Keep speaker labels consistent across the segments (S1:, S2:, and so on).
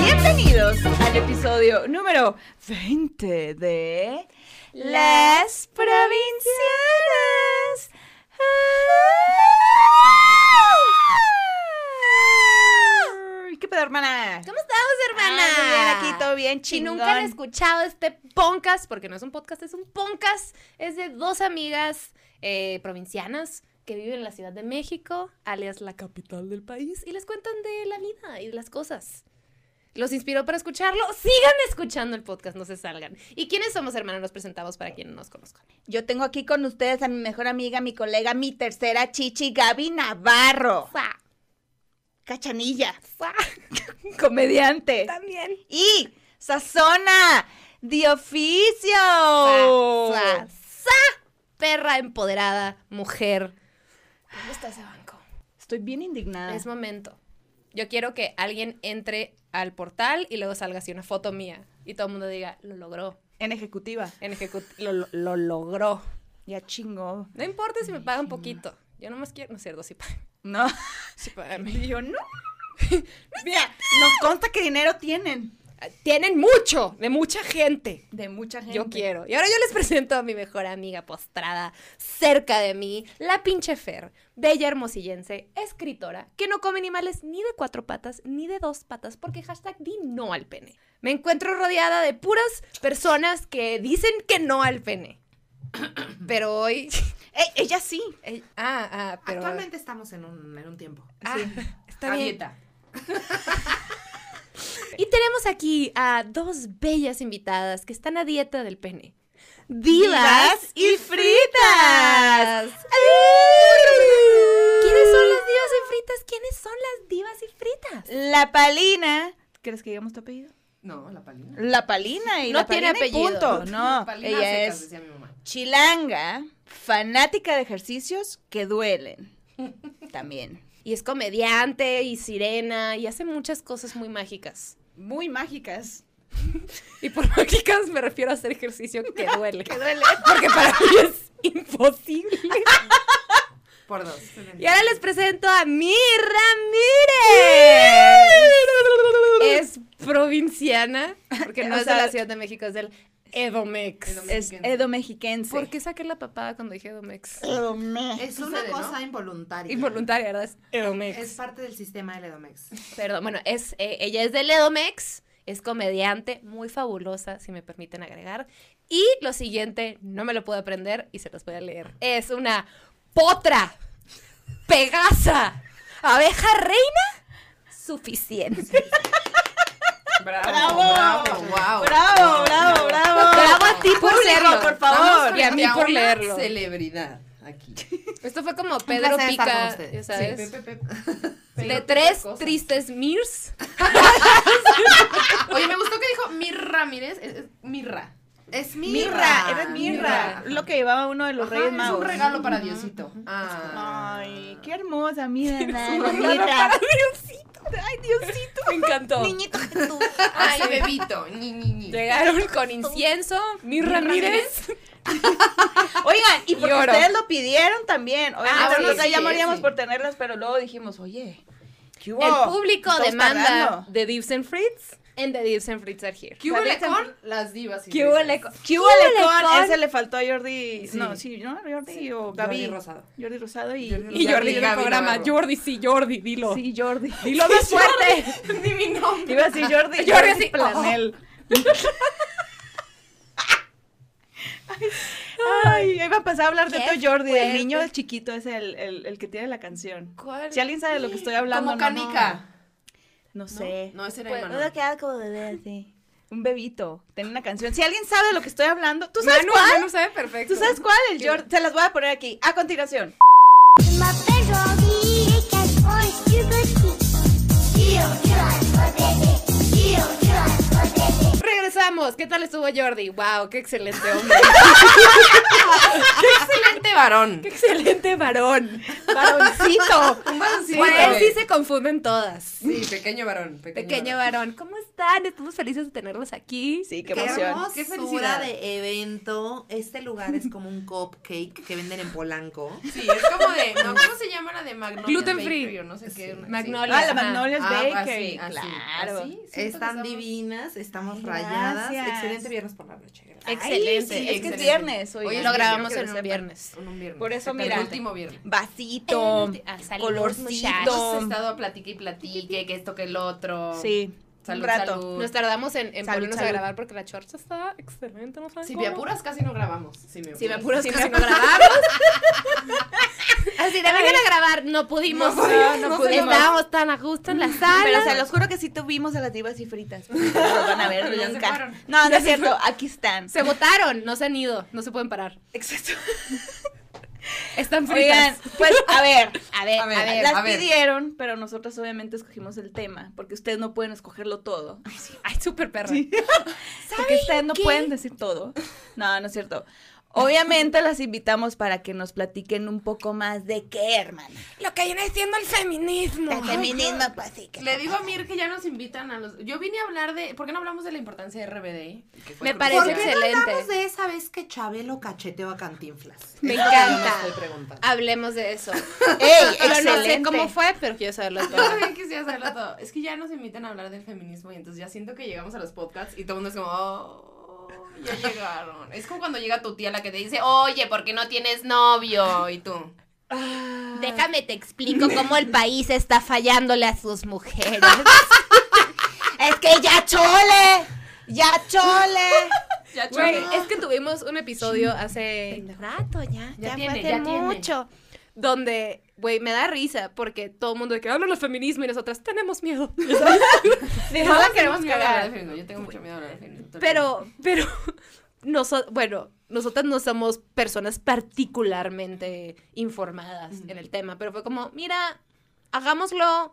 S1: Bienvenidos al episodio número 20 de Las Provincianas. Ay, ¿Qué pedo, hermana?
S2: ¿Cómo estamos, hermana?
S1: Ah, muy bien, aquí todo bien,
S2: Si
S1: chingón.
S2: nunca han escuchado este podcast, porque no es un podcast, es un podcast, es de dos amigas eh, provincianas que viven en la Ciudad de México, alias la capital del país, y les cuentan de la vida y de las cosas. ¿Los inspiró para escucharlo? Sigan escuchando el podcast, no se salgan. ¿Y quiénes somos, hermana? Nos presentamos para quienes nos conozcan.
S1: Yo tengo aquí con ustedes a mi mejor amiga, mi colega, mi tercera chichi, Gaby Navarro.
S2: ¡Fa!
S1: Cachanilla, comediante.
S2: También.
S1: Y Sazona, de oficio.
S2: Perra empoderada, mujer. ¿Dónde está ese banco?
S1: Estoy bien indignada.
S2: Es momento. Yo quiero que alguien entre al portal y luego salga así una foto mía y todo el mundo diga, lo logró.
S1: En ejecutiva.
S2: En ejecut lo, lo- lo logró.
S1: Ya chingó.
S2: No importa si me pagan poquito. Yo nomás quiero, no es cierto, sí pagan.
S1: No.
S2: Sí pagan.
S1: Y yo no. Mira, nos consta que dinero tienen.
S2: Tienen mucho, de mucha gente.
S1: De mucha gente.
S2: Yo quiero. Y ahora yo les presento a mi mejor amiga postrada cerca de mí, la pinche Fer, bella hermosillense, escritora, que no come animales ni de cuatro patas ni de dos patas, porque hashtag di no al pene. Me encuentro rodeada de puras personas que dicen que no al pene. Pero hoy...
S1: Ey, ella sí.
S2: eh, ah, ah, pero...
S3: Actualmente estamos en un, en un tiempo.
S2: Ah, está
S3: a
S2: bien.
S3: dieta.
S2: Y tenemos aquí a dos bellas invitadas que están a dieta del pene. Divas
S1: y fritas.
S2: ¿Quiénes son las divas y fritas? ¿Quiénes son las divas y fritas?
S1: La Palina. ¿Quieres que digamos tu apellido?
S3: No, la palina.
S1: La Palina y
S2: No
S1: la
S2: tiene
S1: Palina y
S2: apellido.
S1: punto. No,
S3: Palina
S1: ella
S3: secas,
S1: es
S3: decía mi mamá.
S1: chilanga, fanática de ejercicios que duelen. También.
S2: Y es comediante y sirena y hace muchas cosas muy mágicas.
S1: Muy mágicas.
S2: Y por mágicas me refiero a hacer ejercicio que duele. que duele. Porque para mí es imposible.
S3: Por dos.
S2: Y ahora les presento a Mi Ramírez. Es provinciana, porque no
S1: O
S2: es
S1: sea,
S2: de la Ciudad de México, es del Edomex.
S1: Es edo mexiquense.
S2: ¿Por qué saqué la papada cuando dije Edomex?
S1: Edomex.
S3: Es una
S4: Sucede, ¿no?
S3: cosa involuntaria.
S2: Involuntaria, ¿verdad? Es Edomex.
S3: Es parte del sistema del Edomex.
S2: Perdón, bueno, es, eh, ella es del Edomex, es comediante, muy fabulosa, si me permiten agregar. Y lo siguiente, no me lo puedo aprender y se los voy a leer. Es una potra, pegasa, abeja reina, suficiente.
S3: Bravo,
S1: ¡Bravo!
S3: bravo, wow.
S1: Bravo, bravo, bravo.
S2: Bravo a ti por leerlo.
S1: por favor.
S2: Y a mí por leerlo.
S4: Celebridad aquí.
S2: Esto fue como Pedro Pica,
S3: ustedes.
S2: ya
S4: Sí,
S2: sabes.
S4: pe, pe, pe.
S2: de tres
S4: cosa.
S2: tristes mirs.
S4: Oye, me gustó que dijo Mir Ramírez. Mirra.
S3: Es mirra.
S1: Mirra, eres mirra.
S4: Mirra.
S1: Lo que llevaba uno de los
S4: Ajá,
S1: Reyes
S4: es
S1: Magos.
S4: un regalo para Diosito. Ah.
S1: Ay, qué hermosa, mira,
S2: un
S1: la
S2: regalo
S1: mirra.
S2: para Diosito.
S1: Ay, Diosito.
S2: Me encantó.
S1: Niñito Jesús.
S4: Ay, bebito. Ni, ni, ni.
S2: Llegaron con incienso, Mir Ramírez.
S1: Oigan, y porque
S2: Lloro.
S1: ustedes lo pidieron también. Obviamente
S4: Ah, sí,
S1: nosotros
S4: sí,
S1: ya moríamos
S4: sí.
S1: por tenerlas, pero luego dijimos, oye, ¿qué hubo?
S2: El público demanda
S1: tardando.
S2: The Dives and Fritz and The Dives and Fritz are here.
S4: ¿Qué hubo con las divas? y
S2: ¿Qué hubo con-
S1: ¿Qué hubo
S2: ¿Qué hubo
S1: con? Ese le faltó a Jordi.
S4: Sí.
S1: No, sí, ¿no? Jordi o Gaby.
S4: Jordi Rosado.
S1: Jordi Rosado y.
S4: Jordi
S2: Y Jordi en el
S4: Gaby
S2: programa.
S4: Navarro.
S2: Jordi, sí, Jordi, dilo.
S1: Sí, Jordi.
S2: Dilo más fuerte.
S4: Ni mi nombre.
S1: Iba a decir Jordi.
S2: Jordi
S1: Jordi,
S2: así,
S1: Planel. Ay, iba a empezar a hablar de otro Jordi, del
S2: fuerte.
S1: niño chiquito, es el, el, el que tiene la canción.
S2: ¿Cuál?
S1: Si alguien sabe de lo que estoy hablando.
S4: Como
S1: no,
S4: canica.
S1: No, no sé.
S4: No, ese era
S2: Pues,
S4: Emanuel.
S1: Puedo quedar como bebé así. Un bebito. Tiene una canción. Si alguien sabe de lo que estoy hablando, ¿tú sabes
S2: Manu,
S1: cuál?
S2: Manu sabe perfecto.
S1: ¿Tú sabes cuál? El Jordi. Se las voy a poner aquí. A continuación.
S2: Regresamos. ¿Qué tal estuvo Jordi? Wow, qué excelente hombre.
S4: Excelente varón.
S2: qué excelente varón. Varoncito.
S4: Un varoncito.
S2: Por él sí se confunden todas.
S4: Sí, pequeño varón. Pequeño,
S2: Pequeño
S4: varón.
S2: varón. ¿Cómo están? Estamos felices de tenerlos aquí.
S1: Sí, qué
S3: Qué
S1: emoción.
S4: Qué felicidad.
S3: de evento. Este lugar es como un cupcake que venden en Polanco.
S4: Sí, es como de. No, ¿Cómo se llama la de Magnolia?
S2: Gluten
S4: Bakery
S2: free.
S4: o no sé qué.
S2: Magnolia.
S1: Ah, la. Magnolia's
S4: Ah,
S1: Bakery.
S4: así, así,
S1: claro.
S4: así.
S3: Están
S4: estamos-
S3: divinas, estamos
S1: Gracias.
S3: rayadas. Excelente viernes por la noche.
S1: Ay,
S2: Excelente.
S1: sí, es que es viernes.
S4: Hoy es
S2: Lo grabamos en un viernes.
S4: En un viernes.
S1: Por eso,
S4: El
S1: mira.
S4: último viernes.
S1: Vasito,
S2: El ah,
S1: colorcito.
S4: Hemos estado a platique y platique, que esto, que el otro.
S1: Sí,
S4: Salud,
S1: un rato.
S4: salud.
S2: Nos tardamos en, en
S1: Salud,
S2: ponernos a grabar porque la chorcha está excelente, ¿no saben
S4: Si
S2: cómo?
S4: me apuras, casi no grabamos. Si me apuras.
S2: Si me apuras,
S1: Si
S2: casi
S1: me
S2: no grabamos. Así de vengan a grabar, no pudimos.
S4: No pudimos, no
S1: pudimos.
S2: Estábamos tan a gusto en la sala.
S1: Pero se los juro que sí tuvimos a las divas y fritas. Los van a ver nunca. No, no es cierto. Aquí están.
S2: Se votaron, no se han ido, no se pueden parar.
S1: Exacto.
S2: Están
S1: Oigan,
S2: fritas.
S1: pues a ver.
S2: A ver,
S4: A
S2: a
S4: ver.
S1: Las
S4: a ver.
S1: pidieron, pero nosotros obviamente escogimos el tema, porque ustedes no pueden escogerlo todo.
S2: Ay, súper perra.
S1: Porque ustedes no
S2: qué?
S1: pueden decir todo. No, no es cierto. Obviamente las invitamos para que nos platiquen un poco más de qué, hermana.
S2: Lo que viene siendo el feminismo.
S1: El feminismo, pues sí. que-
S4: Le digo a Mir que ya nos invitan a los. Yo vine a hablar de. ¿Por qué no hablamos de la importancia de RBD?
S2: Me parece
S3: ¿Por qué no
S2: excelente.
S3: hablamos de esa vez que Chabelo cacheteó a Cantinflas?
S2: Me
S3: yo
S2: encanta.
S3: preguntando.
S2: Hablemos de eso.
S1: ¡Ey,
S2: Yo no sé cómo fue, pero quiero saberlo
S4: Yo
S2: todo.
S4: también quisiera saberlo todo. Es que ya nos invitan a hablar del feminismo y entonces ya siento que llegamos a los podcasts y todo el mundo es como, oh, ya llegaron. Es como cuando llega tu tía la que te dice, oye, ¿por qué no tienes novio? Y tú.
S2: Déjame te explico cómo el país está fallándole a sus mujeres.
S1: Es que ya chole, ya chole.
S4: Ya
S2: Güey,
S4: cholo.
S2: es que tuvimos un episodio hace rato ya,
S4: Ya
S2: ya,
S4: tiene,
S2: fue hace
S4: ya tiene.
S2: mucho, donde, güey, me da risa porque todo el mundo de que hablan de feminismo y nosotras tenemos miedo.
S4: No
S1: la
S4: queremos
S1: cagar.
S4: del. Yo tengo mucho miedo de hablar del feminismo.
S2: Pero, pero, noso- bueno, nosotras no somos personas particularmente informadas en el tema, pero fue como, mira, hagámoslo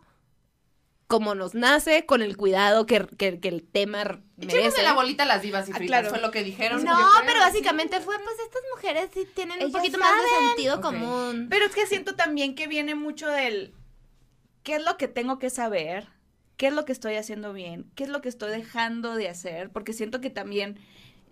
S2: como nos nace, con el cuidado que, que- que el tema merece.
S4: de la bolita a las divas y
S1: Ah,
S4: fritas,
S1: claro.
S4: fue lo que dijeron.
S2: No, pero básicamente fue, pues estas mujeres sí tienen un poquito más de sentido común.
S1: Pero es que siento también que viene mucho del qué es lo que tengo que saber, qué es lo que estoy haciendo bien, qué es lo que estoy dejando de hacer, porque siento que también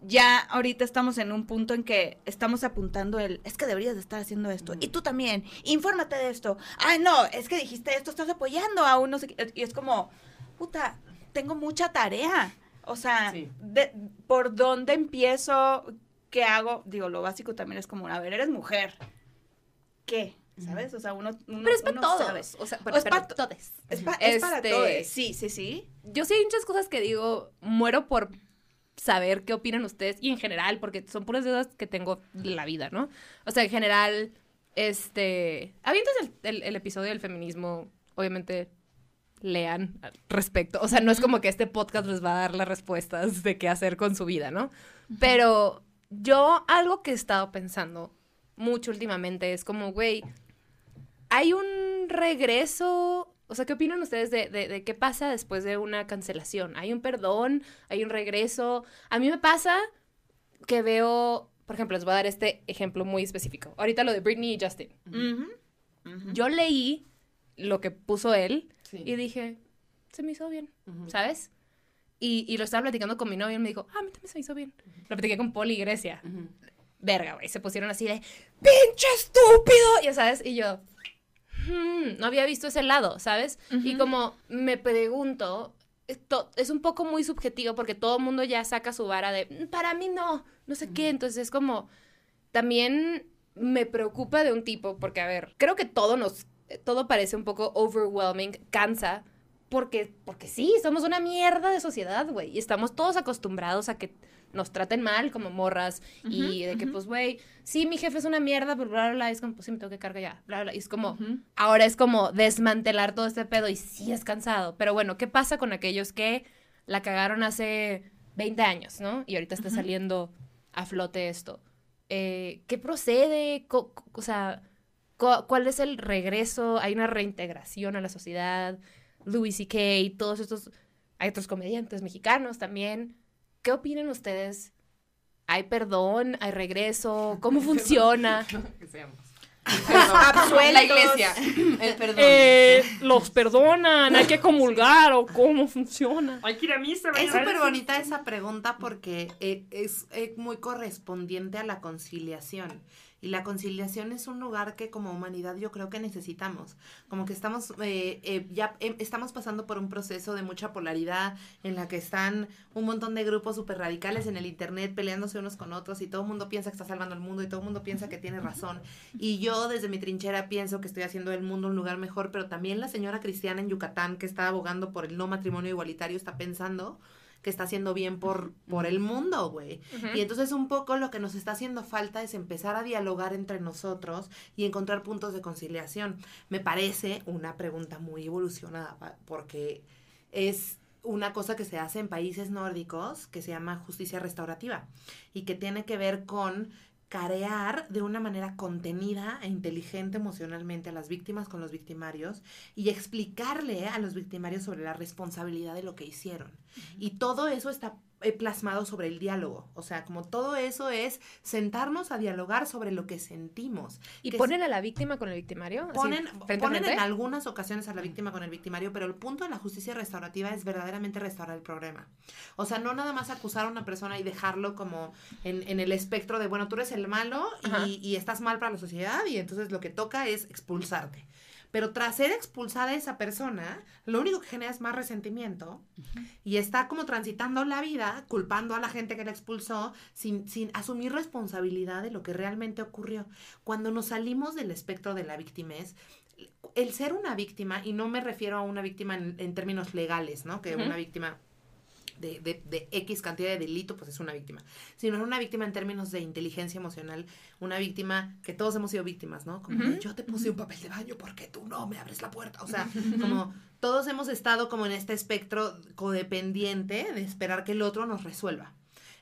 S1: ya ahorita estamos en un punto en que estamos apuntando el, es que deberías de estar haciendo esto, y tú también, infórmate de esto, ay no, es que dijiste esto, estás apoyando a uno, y es como, puta, tengo mucha tarea, o sea,
S4: Sí.
S1: de- ¿por dónde empiezo? ¿Qué hago? Digo, lo básico también es como, a ver, eres mujer, ¿qué? ¿Sabes? O sea, uno, uno
S2: Pero es para todos.
S1: sabe.
S2: O sea,
S1: O
S2: para,
S1: es pa' to-
S2: todos.
S1: Es, pa- es para
S2: Este-
S1: todos. Sí, sí, sí.
S2: Yo sí hay muchas cosas que digo, muero por saber qué opinan ustedes y en general, porque son puras dudas que tengo de la vida, ¿no? O sea, en general, este... Avientas el, el- el episodio del feminismo, obviamente lean al respecto. O sea, no es como que este podcast les va a dar las respuestas de qué hacer con su vida, ¿no? Pero yo algo que he estado pensando mucho últimamente es como, güey, hay un regreso, o sea, ¿qué opinan ustedes de, de- de qué pasa después de una cancelación? ¿Hay un perdón? ¿Hay un regreso? A mí me pasa que veo, por ejemplo, les voy a dar este ejemplo muy específico. Ahorita lo de Britney y Justin. Yo leí lo que puso él
S4: Sí.
S2: y dije, se me hizo bien. ¿sabes? Y, y lo estaba platicando con mi novio y me dijo, ah, a mí también se me hizo bien. Lo platiqué con Poli y Grecia. Verga, güey. Se pusieron así de, pinche estúpido. Ya sabes, y yo, "Hmm, no había visto ese lado, ¿sabes? Y como me pregunto, esto es un poco muy subjetivo porque todo el mundo ya saca su vara de, "Mm, para mí no, no sé qué. Entonces es como, también me preocupa de un tipo, porque a ver, creo que todo nos, todo parece un poco overwhelming, cansa, porque, porque sí, somos una mierda de sociedad, güey, y estamos todos acostumbrados a que nos traten mal como morras y de que, pues, güey, sí, mi jefe es una mierda, pero bla, bla, bla, es como, pues sí, me tengo que cargar ya, bla, bla, y es como, ahora es como desmantelar todo este pedo y sí es cansado, pero bueno, ¿qué pasa con aquellos que la cagaron hace 20 años, ¿no? Y ahorita está saliendo a flote esto. Eh, ¿Qué procede? Co- o sea, cu- ¿cuál es el regreso? ¿Hay una reintegración a la sociedad? Louis C.K., todos estos... Hay otros comediantes mexicanos también. ¿Qué opinan ustedes? ¿Hay perdón? ¿Hay regreso? ¿Cómo funciona?
S4: que seamos.
S1: Absueltos.
S4: La iglesia. El perdón.
S2: Eh, los perdonan, hay que comulgar o cómo funciona.
S5: Hay que ir a misa,
S3: Es súper bonita esa pregunta porque eh, es eh, muy correspondiente a la conciliación. Y la conciliación es un lugar que como humanidad yo creo que necesitamos. Como que estamos, eh, eh, ya eh, estamos pasando por un proceso de mucha polaridad en la que están un montón de grupos súper radicales en el internet peleándose unos con otros y todo el mundo piensa que está salvando el mundo y todo el mundo piensa que tiene razón. Y yo desde mi trinchera pienso que estoy haciendo el mundo un lugar mejor, pero también la señora cristiana en Yucatán que está abogando por el no matrimonio igualitario está pensando que está haciendo bien por, por el mundo, güey. Y entonces un poco lo que nos está haciendo falta es empezar a dialogar entre nosotros y encontrar puntos de conciliación. Me parece una pregunta muy evolucionada porque es una cosa que se hace en países nórdicos que se llama justicia restaurativa y que tiene que ver con carear de una manera contenida e inteligente emocionalmente a las víctimas con los victimarios y explicarle a los victimarios sobre la responsabilidad de lo que hicieron. Y todo eso está plasmado sobre el diálogo. O sea, como todo eso es sentarnos a dialogar sobre lo que sentimos.
S2: ¿Y
S3: Que
S2: ponen a la víctima con el victimario? Así,
S3: Ponen,
S2: frente
S3: ponen
S2: frente?
S3: en algunas ocasiones a la víctima con el victimario, pero el punto de la justicia restaurativa es verdaderamente restaurar el problema. O sea, no nada más acusar a una persona y dejarlo como en, en el espectro de, bueno, tú eres el malo y estás mal para la sociedad y entonces lo que toca es expulsarte. Pero tras ser expulsada esa persona, lo único que genera es más resentimiento y está como transitando la vida culpando a la gente que la expulsó sin, sin asumir responsabilidad de lo que realmente ocurrió. Cuando nos salimos del espectro de la victimez, el ser una víctima, y no me refiero a una víctima en, en términos legales, ¿no? Que una víctima de, de, de X cantidad de delito, pues es una víctima. Sino una víctima en términos de inteligencia emocional, una víctima que todos hemos sido víctimas, ¿no? Como
S2: Ujú.
S3: yo te puse un papel de baño porque tú no me abres la puerta. O sea, como todos hemos estado como en este espectro codependiente de esperar que el otro nos resuelva.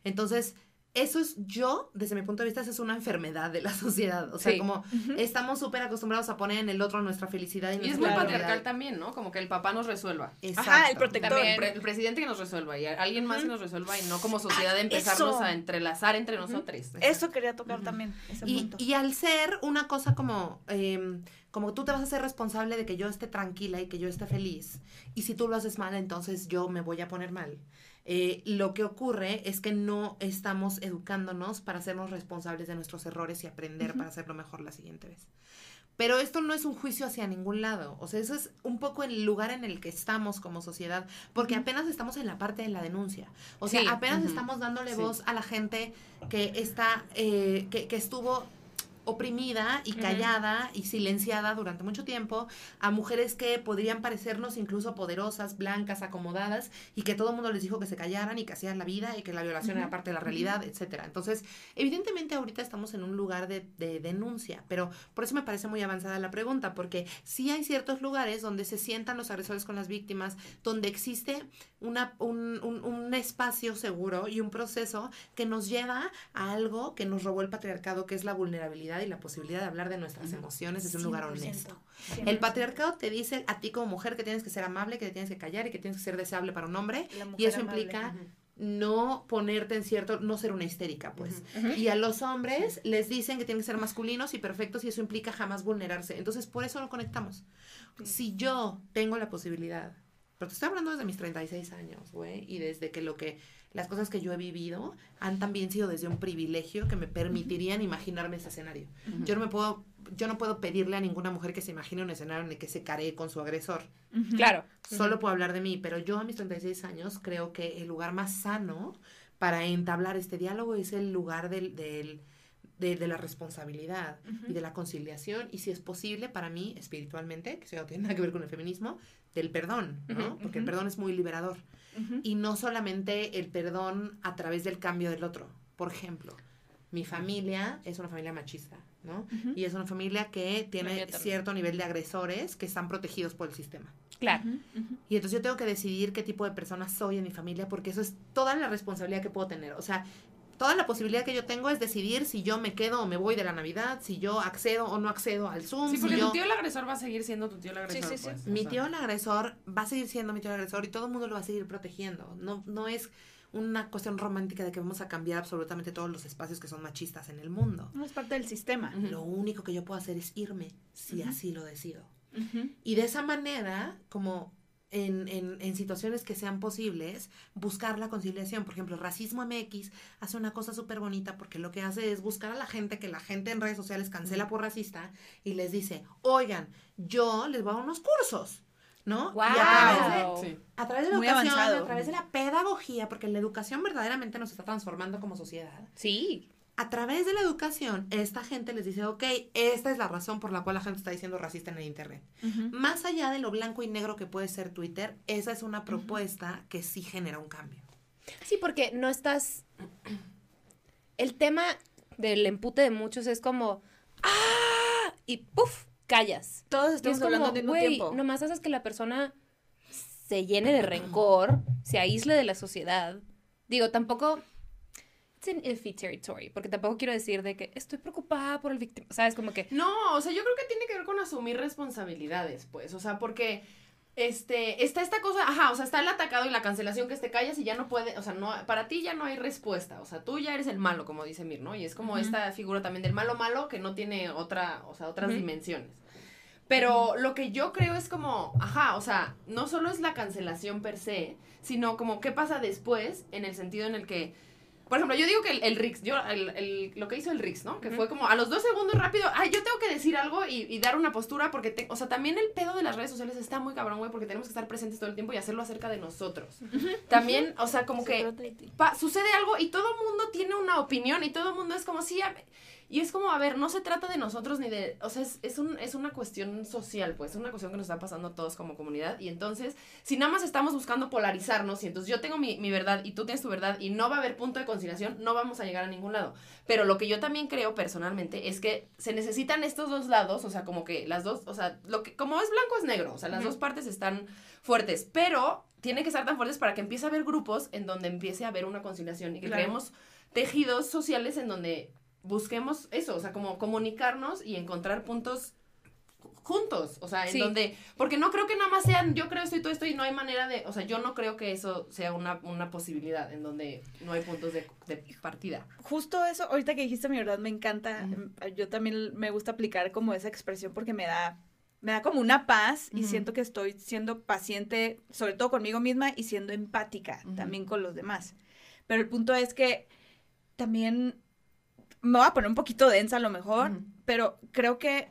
S3: Entonces, eso es yo, desde mi punto de vista, eso es una enfermedad de la sociedad. O sea,
S2: Sí.
S3: como estamos súper acostumbrados a poner en el otro nuestra felicidad y,
S4: Y es muy patriarcal también, ¿no? Como que el papá nos resuelva.
S3: Exacto.
S1: Ajá, el protector.
S4: También, pre- el presidente que nos resuelva y alguien más que nos resuelva y no como sociedad empezarnos
S1: eso.
S4: a entrelazar entre nosotros.
S1: Eso quería tocar también, ese
S3: Y,
S1: punto.
S3: y al ser una cosa como, em, como tú te vas a ser responsable de que yo esté tranquila y que yo esté feliz, y si tú lo haces mal, entonces yo me voy a poner mal. Eh, lo que ocurre es que no estamos educándonos para hacernos responsables de nuestros errores y aprender para hacerlo mejor la siguiente vez. Pero esto no es un juicio hacia ningún lado. O sea, eso es un poco el lugar en el que estamos como sociedad, porque apenas estamos en la parte de la denuncia. O sea,
S2: Sí.
S3: apenas estamos dándole
S4: Sí.
S3: voz a la gente que está, eh, que, que estuvo oprimida y callada y silenciada durante mucho tiempo, a mujeres que podrían parecernos incluso poderosas, blancas, acomodadas, y que todo el mundo les dijo que se callaran y que hacían la vida y que la violación era parte de la realidad, etcétera. Entonces, evidentemente ahorita estamos en un lugar de, de denuncia, pero por eso me parece muy avanzada la pregunta, porque sí hay ciertos lugares donde se sientan los agresores con las víctimas, donde existe una, un, un- un espacio seguro y un proceso que nos lleva a algo que nos robó el patriarcado, que es la vulnerabilidad y la posibilidad de hablar de nuestras emociones desde un lugar
S1: 100%,
S3: honesto.
S1: 100%.
S3: El patriarcado te dice a ti como mujer que tienes que ser amable, que te tienes que callar y que tienes que ser deseable para un hombre. Y eso
S1: amable.
S3: implica no ponerte en cierto, no ser una histérica, pues. Y a los hombres les dicen que tienen que ser masculinos y perfectos y eso implica jamás vulnerarse. Entonces, por eso no conectamos. Si yo tengo la posibilidad, pero te estoy hablando desde mis 36 años, güey, y desde que lo que, las cosas que yo he vivido han también sido desde un privilegio que me permitirían imaginarme ese escenario. Yo no me puedo, yo no puedo pedirle a ninguna mujer que se imagine un escenario en el que se caree con su agresor.
S2: Claro.
S3: Solo puedo hablar de mí, pero yo a mis 36 años creo que el lugar más sano para entablar este diálogo es el lugar del, del- de, de la responsabilidad y de la conciliación y si es posible para mí espiritualmente, que eso no tiene nada que ver con el feminismo, del perdón, ¿no? Porque el perdón es muy liberador y no solamente el perdón a través del cambio del otro. Por ejemplo, mi familia es una familia machista, ¿no? Y es una familia que tiene cierto nivel de agresores que están protegidos por el sistema.
S2: Claro.
S3: Y entonces yo tengo que decidir qué tipo de persona soy en mi familia porque eso es toda la responsabilidad que puedo tener. O sea, toda la posibilidad que yo tengo es decidir si yo me quedo o me voy de la Navidad, si yo accedo o no accedo al Zoom.
S4: Sí,
S3: si
S4: porque
S3: yo...
S4: tu tío el agresor va a seguir siendo tu tío el agresor.
S1: sí, sí.
S4: pues, o
S3: Mi tío el agresor va a seguir siendo mi tío el agresor y todo el mundo lo va a seguir protegiendo. No, no es una cuestión romántica de que vamos a cambiar absolutamente todos los espacios que son machistas en el mundo.
S1: No es parte del sistema.
S3: Lo único que yo puedo hacer es irme, si así lo decido. Y de esa manera, como en, en, en situaciones que sean posibles, buscar la conciliación. Por ejemplo, Racismo MX hace una cosa súper bonita porque lo que hace es buscar a la gente que la gente en redes sociales cancela por racista y les dice, oigan, yo les voy a dar unos cursos, ¿no? Y a través de,
S2: Wow.
S4: Sí.
S3: a través de la
S1: Muy
S3: educación,
S1: avanzado.
S3: a través de la pedagogía, porque la educación verdaderamente nos está transformando como sociedad.
S2: Sí.
S3: A través de la educación, esta gente les dice, ok, esta es la razón por la cual la gente está diciendo racista en el Internet. Más allá de lo blanco y negro que puede ser Twitter, esa es una propuesta que sí genera un cambio.
S2: Sí, porque no estás. El tema del empute de muchos es como. ¡Ah! Y ¡puf! callas.
S1: Todos estamos
S2: es
S1: hablando mismo
S2: güey,
S1: tiempo.
S2: nomás haces que la persona se llene de rencor, se aísle de la sociedad. Digo, tampoco. It's an iffy territory, porque tampoco quiero decir de que estoy preocupada por el víctima. ¿Sabes? Como que.
S4: No, o sea, yo creo que tiene que ver con asumir responsabilidades, pues. O sea, porque este, está esta cosa, ajá, o sea, está el atacado y la cancelación que te callas y ya no puede, o sea, no, para ti ya no hay respuesta. O sea, tú ya eres el malo, como dice Mir, ¿no? Y es como esta figura también del malo malo que no tiene otra, o sea, otras dimensiones. Pero lo que yo creo es como, ajá, o sea, no solo es la cancelación per se, sino como qué pasa después en el sentido en el que, por ejemplo, yo digo que el, el Rix, yo, el, el- lo que hizo el Rix, ¿no? Que fue como a los dos segundos rápido, ay, yo tengo que decir algo y, y dar una postura porque, te- o sea, también el pedo de las redes sociales está muy cabrón, güey, porque tenemos que estar presentes todo el tiempo y hacerlo acerca de nosotros. También, o sea, como
S1: Se
S4: que pa- sucede algo y todo el mundo tiene una opinión y todo el mundo es como, sí, a- y es como, a ver, no se trata de nosotros ni de, o sea, es, es, un, es una cuestión social, pues, es una cuestión que nos está pasando a todos como comunidad y entonces, si nada más estamos buscando polarizarnos y entonces yo tengo mi, mi verdad y tú tienes tu verdad y no va a haber punto de conciliación, no vamos a llegar a ningún lado. Pero lo que yo también creo personalmente es que se necesitan estos dos lados, o sea, como que las dos, o sea, lo que, como es blanco es negro, o sea, las dos partes están fuertes, pero tiene que estar tan fuertes para que empiece a haber grupos en donde empiece a haber una conciliación y que
S1: Claro.
S4: creemos tejidos sociales en donde busquemos eso, o sea, como comunicarnos y encontrar puntos ju- juntos, o sea, en
S2: Sí.
S4: donde, porque no creo que nada más sean yo creo esto y todo esto y no hay manera de, o sea, yo no creo que eso sea una, una posibilidad en donde no hay puntos de, de partida.
S1: Justo eso, ahorita que dijiste mi verdad, me encanta. Yo también me gusta aplicar como esa expresión porque me da, me da como una paz y siento que estoy siendo paciente, sobre todo conmigo misma y siendo empática también con los demás. Pero el punto es que también me voy a poner un poquito densa a lo mejor, pero creo que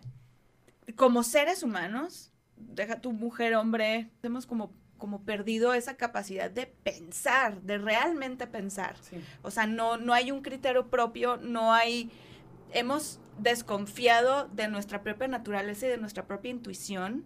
S1: como seres humanos, deja tu mujer, hombre, hemos como, como perdido esa capacidad de pensar, de realmente pensar.
S4: Sí.
S1: O sea, no, no hay un criterio propio, no hay... Hemos desconfiado de nuestra propia naturaleza y de nuestra propia intuición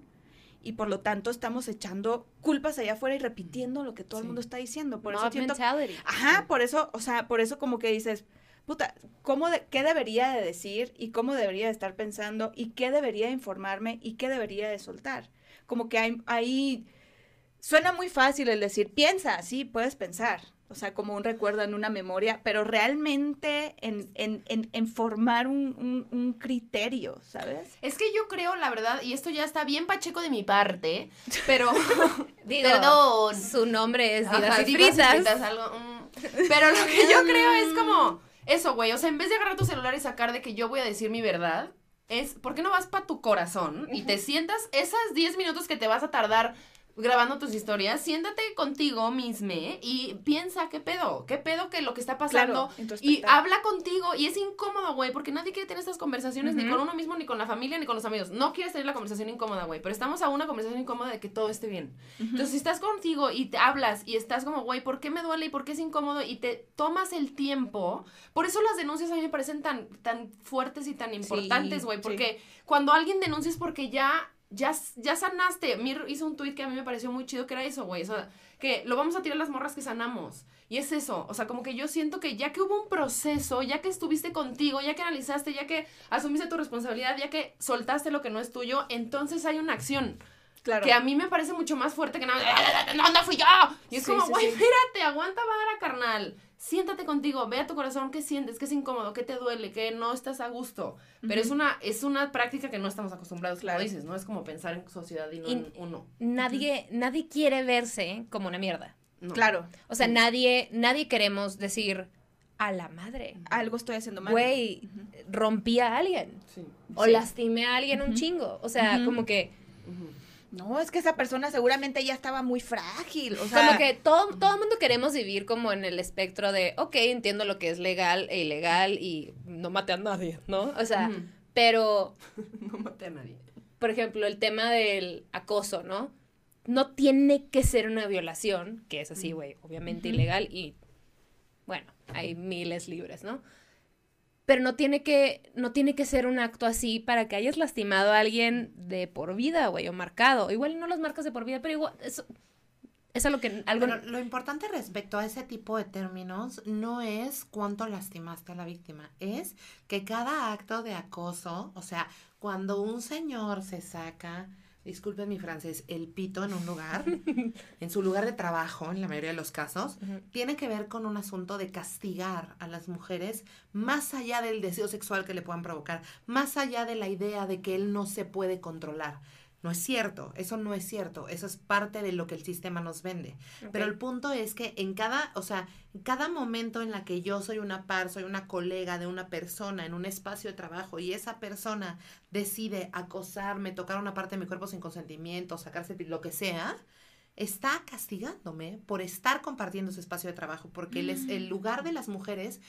S1: y por lo tanto estamos echando culpas allá afuera y repitiendo lo que todo el mundo está diciendo. Por eso siento...
S2: mentality.
S1: Ajá, por eso, o sea, por eso como que dices, puta, ¿cómo de- ¿qué debería de decir y cómo debería de estar pensando y qué debería de informarme y qué debería de soltar? Como que hay, ahí suena muy fácil el decir, piensa, sí, puedes pensar, o sea, como un recuerdo en una memoria, pero realmente en, en, en, en formar un, un, un criterio, ¿sabes?
S4: Es que yo creo, la verdad, y esto ya está bien pacheco de mi parte, pero...
S2: Digo,
S4: Perdón.
S2: su nombre es Divas
S4: Ajá,
S2: y
S4: divas y
S2: Fritas.
S4: fritas, algo, mm. Pero lo que yo creo es como eso, güey. O sea, en vez de agarrar tu celular y sacar de que yo voy a decir mi verdad, es ¿por qué no vas para tu corazón y te sientas esas 10 minutos que te vas a tardar grabando tus historias? Siéntate contigo misme y piensa qué pedo, qué pedo que lo que está pasando.
S1: Claro,
S4: Y habla contigo y es incómodo, güey, porque nadie quiere tener estas conversaciones ni con uno mismo, ni con la familia, ni con los amigos. No quieres tener la conversación incómoda, güey, pero estamos a una conversación incómoda de que todo esté bien. Entonces, si estás contigo y te hablas y estás como, güey, ¿por qué me duele y por qué es incómodo? Y te tomas el tiempo. Por eso las denuncias a mí me parecen tan, tan fuertes y tan importantes, güey.
S1: sí.
S4: Porque cuando alguien denuncia es porque ya, ya, ya sanaste. Mir hizo un tweet que a mí me pareció muy chido que era eso, güey. O sea, que lo vamos a tirar las morras que sanamos. Y es eso. O sea, como que yo siento que ya que hubo un proceso, ya que estuviste contigo, ya que analizaste, ya que asumiste tu responsabilidad, ya que soltaste lo que no es tuyo, entonces hay una acción.
S1: Claro.
S4: Que a mí me parece mucho más fuerte que nada más, no, no fui yo. Y es
S1: Sí,
S4: como,
S1: sí,
S4: güey,
S1: sí.
S4: espérate, aguanta vara, carnal. Siéntate contigo, ve a tu corazón qué sientes, qué es incómodo, qué te duele, qué no estás a gusto. Pero es una es una práctica que no estamos acostumbrados,
S1: Claro.
S4: como dices, ¿no? Es como pensar en sociedad y no
S2: Y-
S4: en uno.
S2: Nadie, nadie quiere verse como una mierda.
S4: No.
S1: Claro,
S2: O sea, nadie, nadie queremos decir a la madre.
S1: algo estoy haciendo mal.
S2: Güey, rompí a alguien.
S4: Sí.
S2: O
S1: Sí.
S2: lastimé a alguien un chingo. O sea, como que.
S1: No, es que esa persona seguramente ya estaba muy frágil. O sea,
S2: como que todo, todo el mundo queremos vivir como en el espectro de, ok, entiendo lo que es legal e ilegal y no maté a nadie, ¿no? O sea, pero,
S4: No maté a nadie.
S2: por ejemplo, el tema del acoso, ¿no? No tiene que ser una violación, que es así, güey, obviamente ilegal y, bueno, hay miles libres, ¿no? Pero no tiene que, no tiene que ser un acto así para que hayas lastimado a alguien de por vida, güey, o marcado. Igual no los marcas de por vida, pero igual, eso, es algo que, algo,
S3: Pero lo importante respecto a ese tipo de términos no es cuánto lastimaste a la víctima, es que cada acto de acoso, o sea, cuando un señor se saca, disculpen mi francés, el pito en un lugar, en su lugar de trabajo, en la mayoría de los casos, tiene que ver con un asunto de castigar a las mujeres más allá del deseo sexual que le puedan provocar, más allá de la idea de que él no se puede controlar. No es cierto, eso no es cierto, eso es parte de lo que el sistema nos vende. Pero el punto es que en cada, o sea, cada momento en la que yo soy una par, soy una colega de una persona en un espacio de trabajo y esa persona decide acosarme, tocar una parte de mi cuerpo sin consentimiento, sacarse lo que sea, está castigándome por estar compartiendo ese espacio de trabajo, porque el, es- el lugar de las mujeres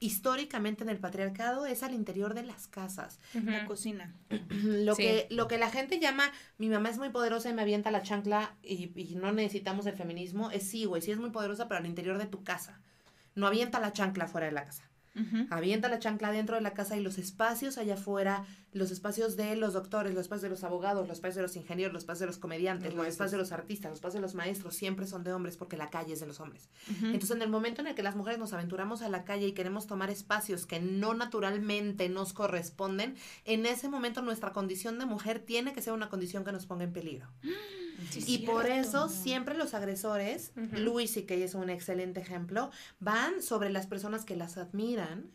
S3: históricamente en el patriarcado es al interior de las casas.
S1: la cocina.
S3: Lo,
S2: Sí.
S3: que, lo que la gente llama, mi mamá es muy poderosa y me avienta la chancla y, y no necesitamos el feminismo, es sí, güey, sí es muy poderosa, pero al interior de tu casa. No avienta la chancla fuera de la casa. Avienta la chancla dentro de la casa y los espacios allá afuera, los espacios de los doctores, los espacios de los abogados, los espacios de los ingenieros, los espacios de los comediantes,
S4: Los
S3: los, espacios de los artistas, los espacios de los maestros, siempre son de hombres porque la calle es de los hombres. Entonces, en el momento en el que las mujeres nos aventuramos a la calle y queremos tomar espacios que no naturalmente nos corresponden, en ese momento nuestra condición de mujer tiene que ser una condición que nos ponga en peligro. y por eso siempre los agresores,
S2: Ujú.
S3: Luis y que es un excelente ejemplo, van sobre las personas que las admiran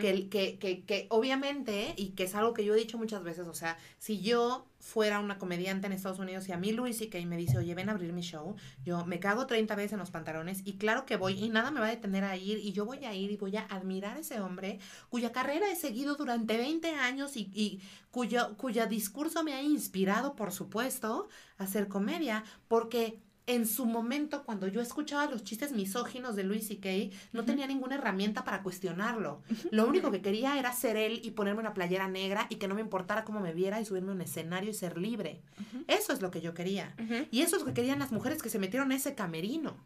S3: Que, que, que, que obviamente, y que es algo que yo he dicho muchas veces, o sea, si yo fuera una comediante en Estados Unidos y a mí Luis y me dice, oye, ven a abrir mi show, yo me cago 30 veces en los pantalones y claro que voy y nada me va a detener a ir y yo voy a ir y voy a admirar a ese hombre cuya carrera he seguido durante 20 años y, y cuyo, discurso me ha inspirado, por supuesto, a hacer comedia, porque en su momento, cuando yo escuchaba los chistes misóginos de Luis C.K., no tenía ninguna herramienta para cuestionarlo. Lo único que quería era ser él y ponerme una playera negra y que no me importara cómo me viera y subirme a un escenario y ser libre. Eso es lo que yo quería. Y eso es lo que querían las mujeres que se metieron a ese camerino.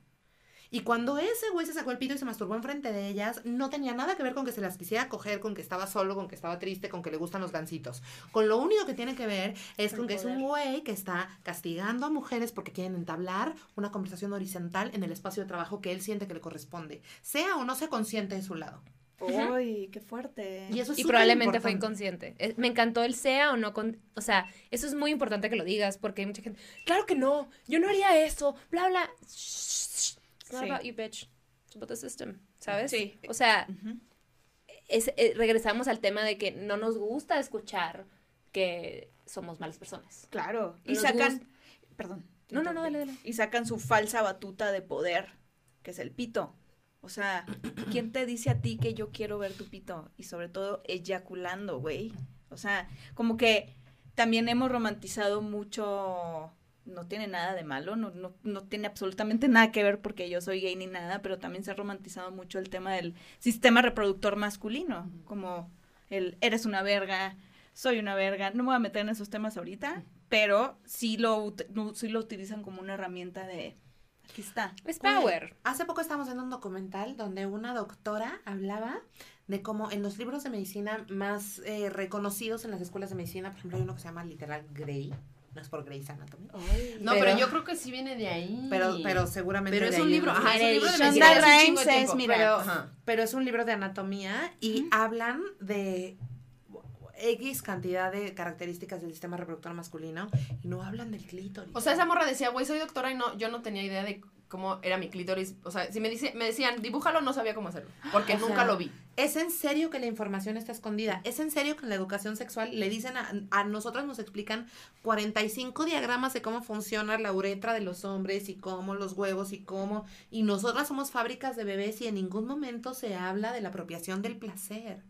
S3: Y cuando ese güey se sacó el pito y se masturbó enfrente de ellas, no tenía nada que ver con que se las quisiera coger, con que estaba solo, con que estaba triste, con que le gustan los gancitos. Con lo único que tiene que ver es con que es un güey que está castigando a mujeres porque quieren entablar una conversación horizontal en el espacio de trabajo que él siente que le corresponde, sea o no sea consciente de su lado.
S1: Uy, qué fuerte.
S3: Y eso es
S2: Y probablemente fue inconsciente. Eh, Me encantó el sea o no con, o sea, eso es muy importante que lo digas porque hay mucha gente, claro que no, yo no haría eso, bla bla. Shh, It's not
S1: Sí.
S2: about you, bitch. It's about the system, ¿sabes?
S1: Sí.
S2: O sea, es- eh, regresamos al tema de que no nos gusta escuchar que somos malas personas.
S1: Claro. Y sacan. Perdón.
S2: No, no, no, dale, dale.
S1: Y sacan su falsa batuta de poder, que es el pito. O sea, ¿quién te dice a ti que yo quiero ver tu pito? Y sobre todo, eyaculando, güey. O sea, como que también hemos romantizado mucho. No tiene nada de malo, no, no, no tiene absolutamente nada que ver porque yo soy gay ni nada, pero también se ha romantizado mucho el tema del sistema reproductor masculino, como el eres una verga, soy una verga. No me voy a meter en esos temas ahorita, pero sí lo, sí lo utilizan como una herramienta de aquí está.
S2: Es
S3: Oye,
S2: power.
S3: Hace poco estábamos viendo un documental donde una doctora hablaba de cómo en los libros de medicina más eh, reconocidos en las escuelas de medicina, por ejemplo, hay uno que se llama literal Grey, no es por Grey's Anatomy,
S4: No, pero,
S3: Pero-
S4: yo creo que sí viene de ahí.
S3: pero, pero seguramente
S4: Pero
S3: de
S4: es un
S3: ahí
S4: libro,
S3: viene.
S4: ajá, es un libro de medicina. tiempo,
S1: mira,
S4: ajá.
S3: pero es un libro de anatomía y hablan de X cantidad de características del sistema reproductor masculino y no hablan del clítoris.
S4: O sea, esa morra decía, güey, soy doctora y no, yo no tenía idea de cómo era mi clítoris. O sea, si me, dice, me decían, dibújalo, no sabía cómo hacerlo. Porque
S3: O
S4: nunca
S3: sea,
S4: lo vi.
S3: ¿Es en serio que la información está escondida? ¿Es en serio que en la educación sexual le dicen a, a nosotros nos explican 45 diagramas de cómo funciona la uretra de los hombres y cómo los huevos y cómo y nosotras somos fábricas de bebés y en ningún momento se habla de la apropiación del placer.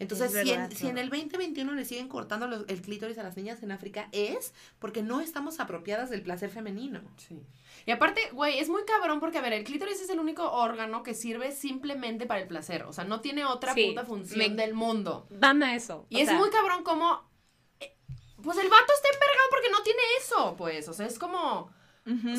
S3: Entonces,
S1: Es
S3: si, en, si en el 2021 le siguen cortando los- el clítoris a las niñas en África es porque no estamos apropiadas del placer femenino.
S4: Sí. Y aparte, güey, es muy cabrón porque, a ver, el clítoris es el único órgano que sirve simplemente para el placer. O sea, no tiene otra
S2: Sí,
S4: puta función
S2: me-
S4: del mundo.
S2: Mama eso.
S4: Y
S2: o
S4: es
S2: sea,
S4: muy cabrón como... eh, Pues el vato está envergado porque no tiene eso, pues. O sea, es como...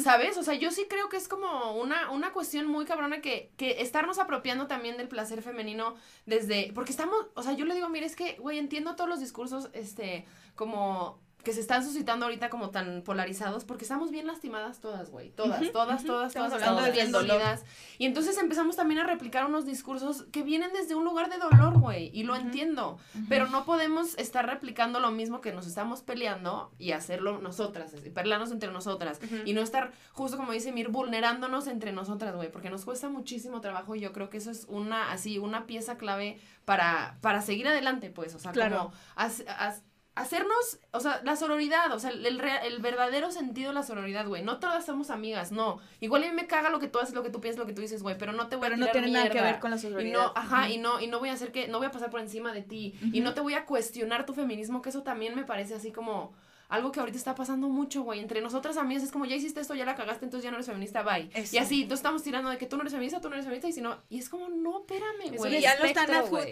S4: ¿Sabes? O sea, yo sí creo que es como una, una cuestión muy cabrona que, que estarnos apropiando también del placer femenino desde... Porque estamos, o sea, yo le digo, mire, es que, güey, entiendo todos los discursos, este, como que se están suscitando ahorita como tan polarizados, porque estamos bien lastimadas todas, güey. Todas, todas, todas,
S1: Estamos
S4: todas.
S1: hablando del
S4: bien dolidas. Y entonces empezamos también a replicar unos discursos que vienen desde un lugar de dolor, güey. Y lo entiendo. Pero no podemos estar replicando lo mismo que nos estamos peleando y hacerlo nosotras, y pelearnos entre nosotras. Y no estar, justo como dice Mir, vulnerándonos entre nosotras, güey, porque nos cuesta muchísimo trabajo y yo creo que eso es una, así, una pieza clave para, para seguir adelante, pues, o sea,
S1: Claro.
S4: como hac- hacernos, o sea, la sororidad, o sea, el, rea- el verdadero sentido de la sororidad, güey, no todas somos amigas, no. Igual a mí me caga lo que tú haces, lo que tú piensas, lo que tú dices, güey, pero no te voy
S1: Pero
S4: a
S1: no
S4: tirar
S1: tiene nada que
S4: mierda.
S1: ver con la
S4: Y
S1: sororidad.
S4: no, ajá, y no, y no voy a hacer que, no voy a pasar por encima de ti. Y no te voy a cuestionar tu feminismo, que eso también me parece así como algo que ahorita está pasando mucho, güey. Entre nosotras amigas es como, ya hiciste esto, ya la cagaste, entonces ya no eres feminista, bye.
S1: Eso.
S4: Y así, tú estamos tirando de que tú no eres feminista, tú no eres feminista, y si no, y es como, no, espérame,
S2: Es
S4: güey.
S2: un
S1: ya lo están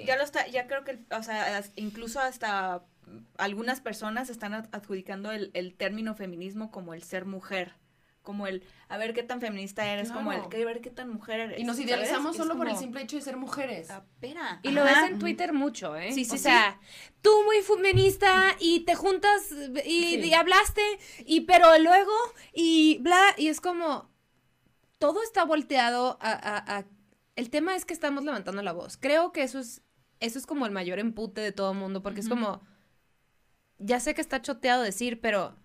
S1: ya lo está ya creo que o sea incluso hasta algunas personas están ad- adjudicando el, el término feminismo como el ser mujer como el a ver qué tan feminista eres como el que ver qué tan mujer eres
S4: Y nos idealizamos solo por el simple hecho de ser mujeres.
S1: "Ah, espera
S2: Y lo
S1: Ajá.
S2: ves en Twitter mucho, ¿eh?
S1: Sí, sí,
S2: o
S1: sí.
S2: sea, tú muy feminista y te juntas y,
S1: Sí.
S2: y hablaste y pero luego y bla y es como todo está volteado a, a- a- el tema es que estamos levantando la voz. Creo que eso es eso es como el mayor empute de todo el mundo porque es como ya sé que está choteado decir, pero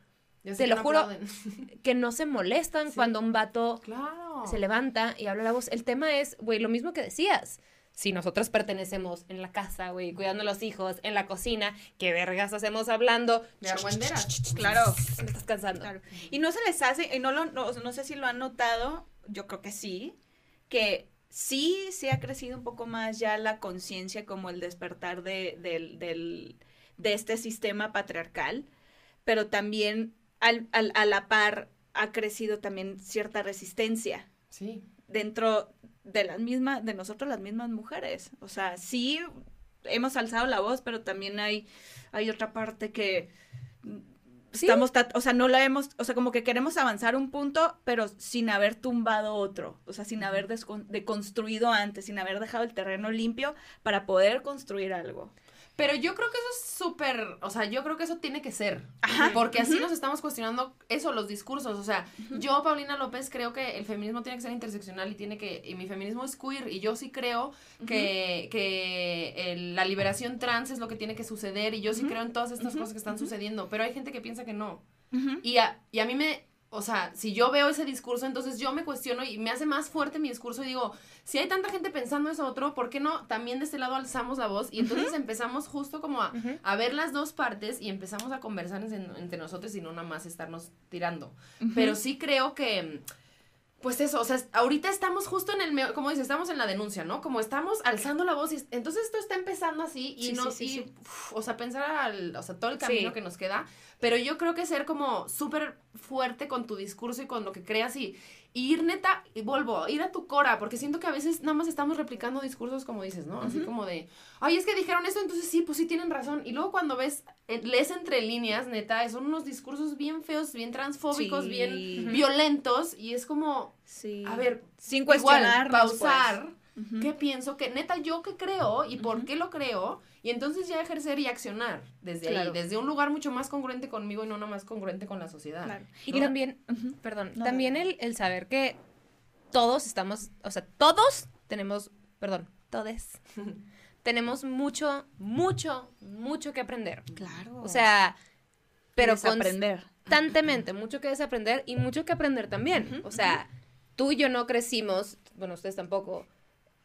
S2: Te
S4: que
S2: lo
S4: no
S2: juro.
S4: aplauden.
S2: que no se molestan
S4: Sí.
S2: cuando un vato
S4: Claro.
S2: se levanta y habla la voz. El tema es, güey, lo mismo que decías. Si nosotros pertenecemos en la casa, güey, cuidando a los hijos, en la cocina, ¿qué vergas hacemos hablando?
S4: De argüenderas.
S1: claro
S2: Me estás cansando.
S1: Claro. Y no se les hace, y no, lo, no, no sé si lo han notado, yo creo que sí, que sí, sí ha crecido un poco más ya la conciencia como el despertar de, del, del- de este sistema patriarcal, pero también al, al- a la par ha crecido también cierta resistencia
S4: Sí.
S1: dentro de las mismas, de nosotros las mismas mujeres. O sea, sí hemos alzado la voz, pero también hay, hay otra parte que
S2: Sí.
S1: estamos, o sea, no la hemos, o sea, como que queremos avanzar un punto, pero sin haber tumbado otro, o sea, sin haber deconstruido antes, sin haber dejado el terreno limpio para poder construir algo.
S4: Pero yo creo que eso es súper, o sea, yo creo que eso tiene que ser.
S1: Ajá.
S4: Porque así nos estamos cuestionando eso, los discursos. O sea, yo, Paulina López, creo que el feminismo tiene que ser interseccional y tiene que, y mi feminismo es queer, y yo sí creo que, que el- la liberación trans es lo que tiene que suceder, y yo sí creo en todas estas cosas que están sucediendo. Pero hay gente que piensa que no. Y a, y a mí me, o sea, si yo veo ese discurso, entonces yo me cuestiono y me hace más fuerte mi discurso y digo, si hay tanta gente pensando eso otro, ¿por qué no también de este lado alzamos la voz? Y entonces empezamos justo como a, ver las dos partes y empezamos a conversar en- entre nosotros y no nada más estarnos tirando. Pero sí creo que, pues eso, o sea, ahorita estamos justo en el, como dices, estamos en la denuncia, ¿no? Como estamos alzando la voz y entonces esto está empezando así y
S1: Sí,
S4: no,
S1: sí,
S4: y,
S1: sí.
S4: uf, o sea, pensar al, o sea, todo el camino que nos queda, pero yo creo que ser como súper fuerte con tu discurso y con lo que creas y ir neta, y vuelvo, ir a tu cora, porque siento que a veces nada más estamos replicando discursos como dices, ¿no? Así como de, ay, es que dijeron esto, entonces sí, pues sí tienen razón. Y luego cuando ves, eh, lees entre líneas, neta, son unos discursos bien feos, bien transfóbicos,
S1: Sí.
S4: bien violentos, y es como,
S1: Sí.
S4: a ver,
S1: sin
S4: igual,
S1: cuestionarnos,
S4: pausar,
S1: pues.
S4: Qué pienso, que neta yo qué creo y por qué lo creo, y entonces ya ejercer y accionar desde
S1: Claro.
S4: ahí, desde un lugar mucho más congruente conmigo y no nada más congruente con la sociedad.
S1: Claro.
S2: Y también, perdón,
S1: No,
S2: también
S1: no,
S2: el, el saber que todos estamos, o sea, todos tenemos, perdón, todes, tenemos mucho, mucho, mucho que aprender.
S1: Claro.
S2: O sea, pero
S1: aprender.
S2: constantemente, mucho que desaprender y mucho que aprender también. O sea, tú y yo no crecimos, bueno, ustedes tampoco,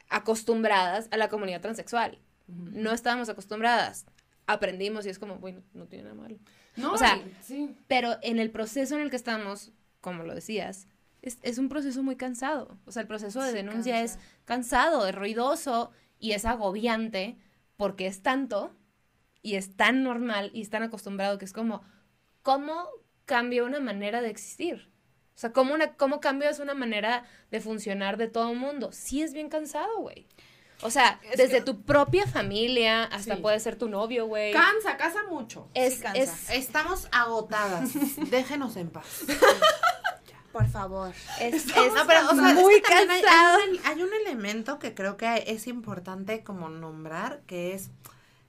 S2: acostumbradas a la comunidad transexual. No estábamos acostumbradas. Aprendimos y es como, bueno, no tiene nada malo.
S4: No,
S2: O sea,
S4: sí.
S2: Pero en el proceso en el que estamos, como lo decías, es, es un proceso muy cansado. O sea, el proceso de
S3: Sí,
S2: denuncia
S3: cansa.
S2: es cansado, es ruidoso y es agobiante porque es tanto y es tan normal y es tan acostumbrado que es como, ¿cómo cambia una manera de existir? O sea, ¿cómo, una, cómo cambias una manera de funcionar de todo el mundo? Sí es bien cansado, güey. O sea,
S1: Es
S2: desde
S1: que-
S2: tu propia familia hasta
S4: Sí.
S2: puede ser tu novio, güey.
S4: Cansa, casa mucho.
S2: Es,
S1: Sí cansa.
S2: es,
S3: Estamos agotadas. Déjenos en paz.
S1: Por favor.
S2: es,
S3: No, pero, o sea, es
S2: muy
S3: que también hay-
S2: cansado.
S3: Hay, un, hay un elemento que creo que es importante como nombrar, que es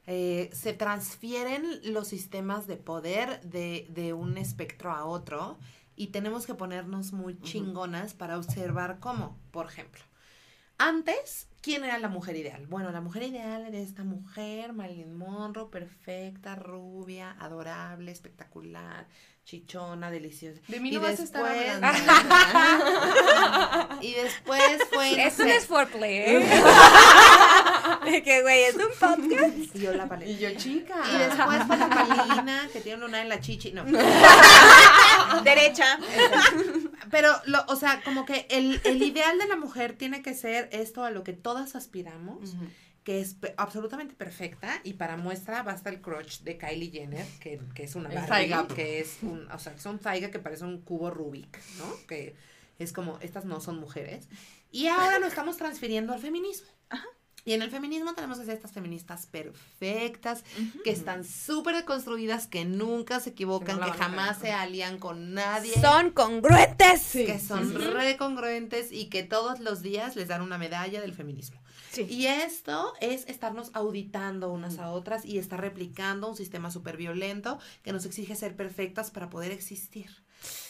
S3: eh, se transfieren los sistemas de poder de, de un espectro a otro y tenemos que ponernos muy chingonas para observar cómo, por ejemplo. Antes, ¿quién era la mujer ideal? Bueno, la mujer ideal era esta mujer, Marilyn Monroe, perfecta, rubia, adorable, espectacular, chichona, deliciosa.
S4: De mí
S3: Y
S4: no vas a estar
S3: después-
S4: hablando.
S3: y después fue.
S2: es foreplay, ¿eh? De que, güey, es un podcast.
S3: Y yo la paleta.
S4: Y yo, chica.
S3: Y después fue la palina que tiene una en la chichi. No.
S1: Derecha.
S3: Pero, lo, o sea, como que el, el ideal de la mujer tiene que ser esto a lo que todas aspiramos,
S4: Ujú.
S3: que es absolutamente perfecta. Y para muestra basta el crotch de Kylie Jenner, que, que es una
S4: gap.
S3: que es un, o sea, es un thigh que parece un cubo Rubik, ¿no? Que es como, estas no son mujeres. Y ahora lo estamos transfiriendo al feminismo. Y en el feminismo tenemos que ser estas feministas perfectas, que están súper deconstruidas, que nunca se equivocan,
S4: Que no
S3: jamás se alían con nadie.
S2: Son congruentes.
S3: que son recongruentes y que todos los días les dan una medalla del feminismo.
S1: Sí.
S3: Y esto es estarnos auditando unas a otras y estar replicando un sistema súper violento que nos exige ser perfectas para poder existir.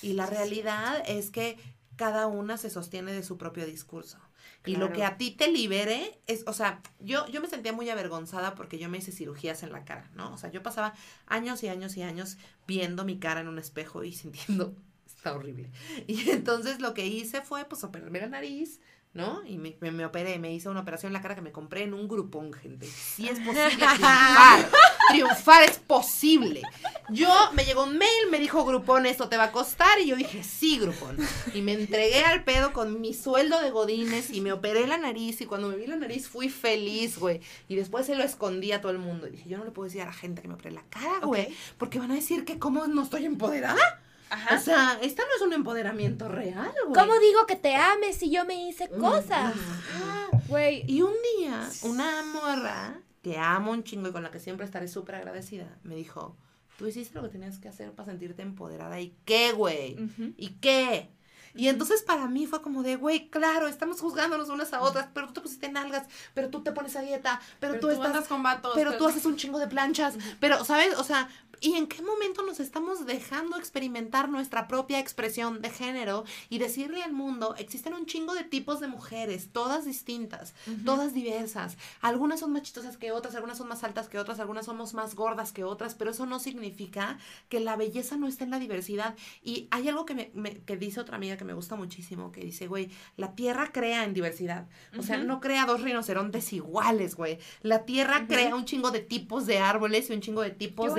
S3: Y la realidad es que cada una se sostiene de su propio discurso. Y lo que a ti te libere es, o sea, yo, yo me sentía muy avergonzada porque yo me hice cirugías en la cara, ¿no? O sea, yo pasaba años y años y años viendo mi cara en un espejo y sintiendo, está horrible. Y entonces lo que hice fue, pues, operarme la nariz, ¿no? Y me, me, me operé, me hice una operación en la cara que me compré en un grupón, gente. Sí es posible triunfar. triunfar es posible. Yo, me llegó un mail, me dijo Grupón, esto te va a costar. Y yo dije, sí, Grupón. Y me entregué al pedo con mi sueldo de godines y me operé la nariz. Y cuando me vi la nariz fui feliz, güey. Y después se lo escondí a todo el mundo. Y dije, yo no le puedo decir a la gente que me operé la cara, güey. Porque van a decir que cómo no estoy empoderada.
S1: Ajá.
S3: O sea, esta no es un empoderamiento real, güey.
S2: ¿Cómo digo que te ames si yo me hice cosas?
S3: Ajá.
S2: Güey,
S3: Y un día, una morra que amo un chingo y con la que siempre estaré súper agradecida, me dijo, tú hiciste lo que tenías que hacer para sentirte empoderada. ¿Y qué, güey? ¿Y qué? Y entonces para mí fue como de, güey, claro, estamos juzgándonos unas a otras, pero tú te pusiste nalgas, pero tú te pones a dieta, pero,
S4: Pero
S3: tú,
S4: tú
S3: estás
S4: andas con vatos,
S3: pero tú- haces un chingo de planchas, pero, ¿sabes? O sea, ¿y en qué momento nos estamos dejando experimentar nuestra propia expresión de género y decirle al mundo, existen un chingo de tipos de mujeres, todas distintas, todas diversas, algunas son más chistosas que otras, algunas son más altas que otras, algunas somos más gordas que otras, pero eso no significa que la belleza no esté en la diversidad. Y hay algo que, me, me- que dice otra amiga que me gusta muchísimo, que dice, güey, la tierra crea en diversidad. O sea, no crea dos rinocerontes iguales, güey. La tierra crea un chingo de tipos de árboles y un chingo de tipos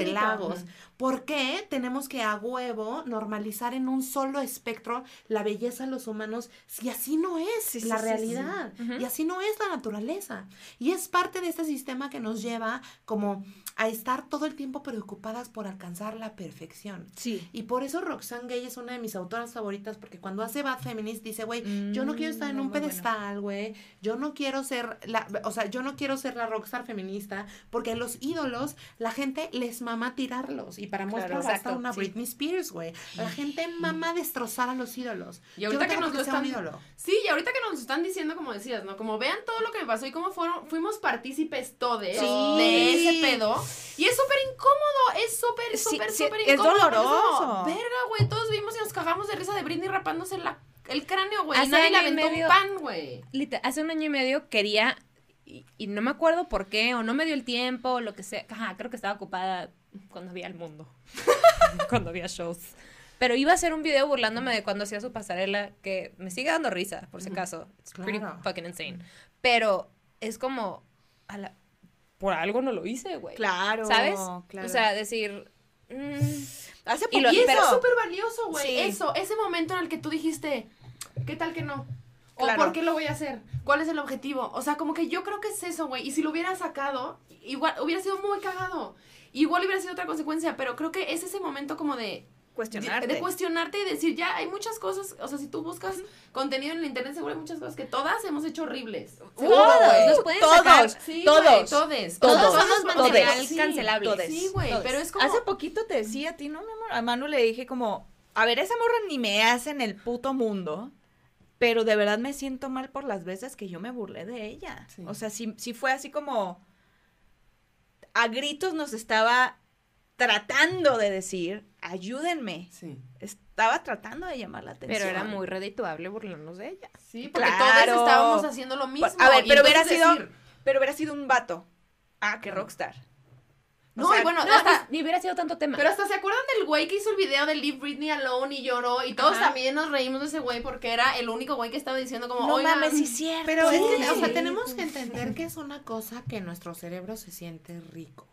S1: Qué
S3: de
S1: bonito.
S3: lagos. ¿Por qué tenemos que a huevo normalizar en un solo espectro la belleza de los humanos si así no es
S1: Sí, sí,
S3: la
S1: sí, sí.
S3: realidad? Y así no es la naturaleza. Y es parte de este sistema que nos lleva como a estar todo el tiempo preocupadas por alcanzar la perfección.
S1: Sí.
S3: Y por eso Roxane Gay es una de mis autoras favoritas, porque cuando hace Bad Feminist dice, güey, yo no quiero estar en
S1: Mm,
S3: un
S1: bueno.
S3: pedestal, güey, yo no quiero ser la, o sea, yo no quiero ser la rockstar feminista, porque los ídolos, la gente les mama y para muestra
S1: Claro, exacto,
S3: una
S1: sí.
S3: Britney Spears, güey. La gente mama destrozar a los ídolos.
S4: Y
S3: Yo
S4: ahorita
S3: no
S4: que nos lo
S3: ser un
S4: están-
S3: ídolo.
S4: Sí, y ahorita que nos están diciendo, como decías, ¿no? Como vean todo lo que me pasó y cómo fueron, fuimos partícipes todos
S3: Sí.
S4: de ese pedo. Y es súper incómodo, es súper,
S1: Sí,
S4: súper,
S1: sí,
S4: súper
S1: es
S4: incómodo. como,
S1: doloroso.
S4: Verga, güey, todos vimos y nos cagamos de risa de Britney rapándose la, el cráneo, güey. Nadie le aventó
S2: medio-
S4: un pan, güey.
S2: hace un año y medio quería, y, y no me acuerdo por qué, o no me dio el tiempo, o lo que sea. Ajá, creo que estaba ocupada cuando había el mundo. cuando había shows. Pero iba a hacer un video burlándome de cuando hacía su pasarela, que me sigue dando risa, por si acaso. It's pretty
S3: Claro.
S2: fucking insane. Pero es como, a la- por algo no lo hice, güey.
S1: Claro.
S2: ¿Sabes?
S1: claro.
S2: O sea, decir... mm,
S1: hace
S2: y lo-.
S4: Y eso es súper valioso, güey.
S1: Sí.
S4: Eso, ese momento en el que tú dijiste, ¿qué tal que no? ¿O por qué lo voy a hacer? ¿Cuál es el objetivo? O sea, como que yo creo que es eso, güey. Y si lo hubiera sacado, igual hubiera sido muy cagado. Igual hubiera sido otra consecuencia, pero creo que es ese momento como de
S1: cuestionarte.
S4: De, de cuestionarte y decir, ya hay muchas cosas, o sea, si tú buscas contenido en el internet, seguro hay muchas cosas que todas hemos hecho horribles.
S1: Todos,
S4: Seguro, güey.
S2: nos pueden
S1: todos,
S2: sacar.
S4: Sí,
S1: todos,
S4: güey, todes.
S1: todos,
S2: Todos
S1: todos.
S2: material
S1: Sí,
S2: cancelable.
S1: todos.
S4: Sí, güey,
S2: Todos.
S4: pero es como...
S1: Hace poquito te decía a ti, ¿no, mi amor? A Manu le dije como, a ver, esa morra ni me hace en el puto mundo, pero de verdad me siento mal por las veces que yo me burlé de ella.
S4: Sí.
S1: O sea, sí, sí fue así como, a gritos nos estaba tratando de decir, ayúdenme.
S4: Sí.
S1: Estaba tratando de llamar la atención.
S2: Pero era muy redituable burlarnos de ella.
S4: Sí, porque
S1: Claro.
S4: todos estábamos haciendo lo mismo.
S1: A ver, pero hubiera sido,
S4: decir,
S1: pero hubiera sido un vato. Ah, que rockstar.
S4: No,
S1: O sea,
S4: y bueno,
S2: No,
S4: hasta,
S2: ni hubiera sido tanto tema.
S4: pero hasta se acuerdan del güey que hizo el video de Leave Britney Alone y lloró y todos
S1: Ajá.
S4: también nos reímos de ese güey porque era el único güey que estaba diciendo como,
S1: No
S4: oigan,
S1: mames, sí es cierto.
S3: Pero es que,
S1: Sí.
S3: o sea, tenemos que entender que es una cosa que nuestro cerebro se siente rico.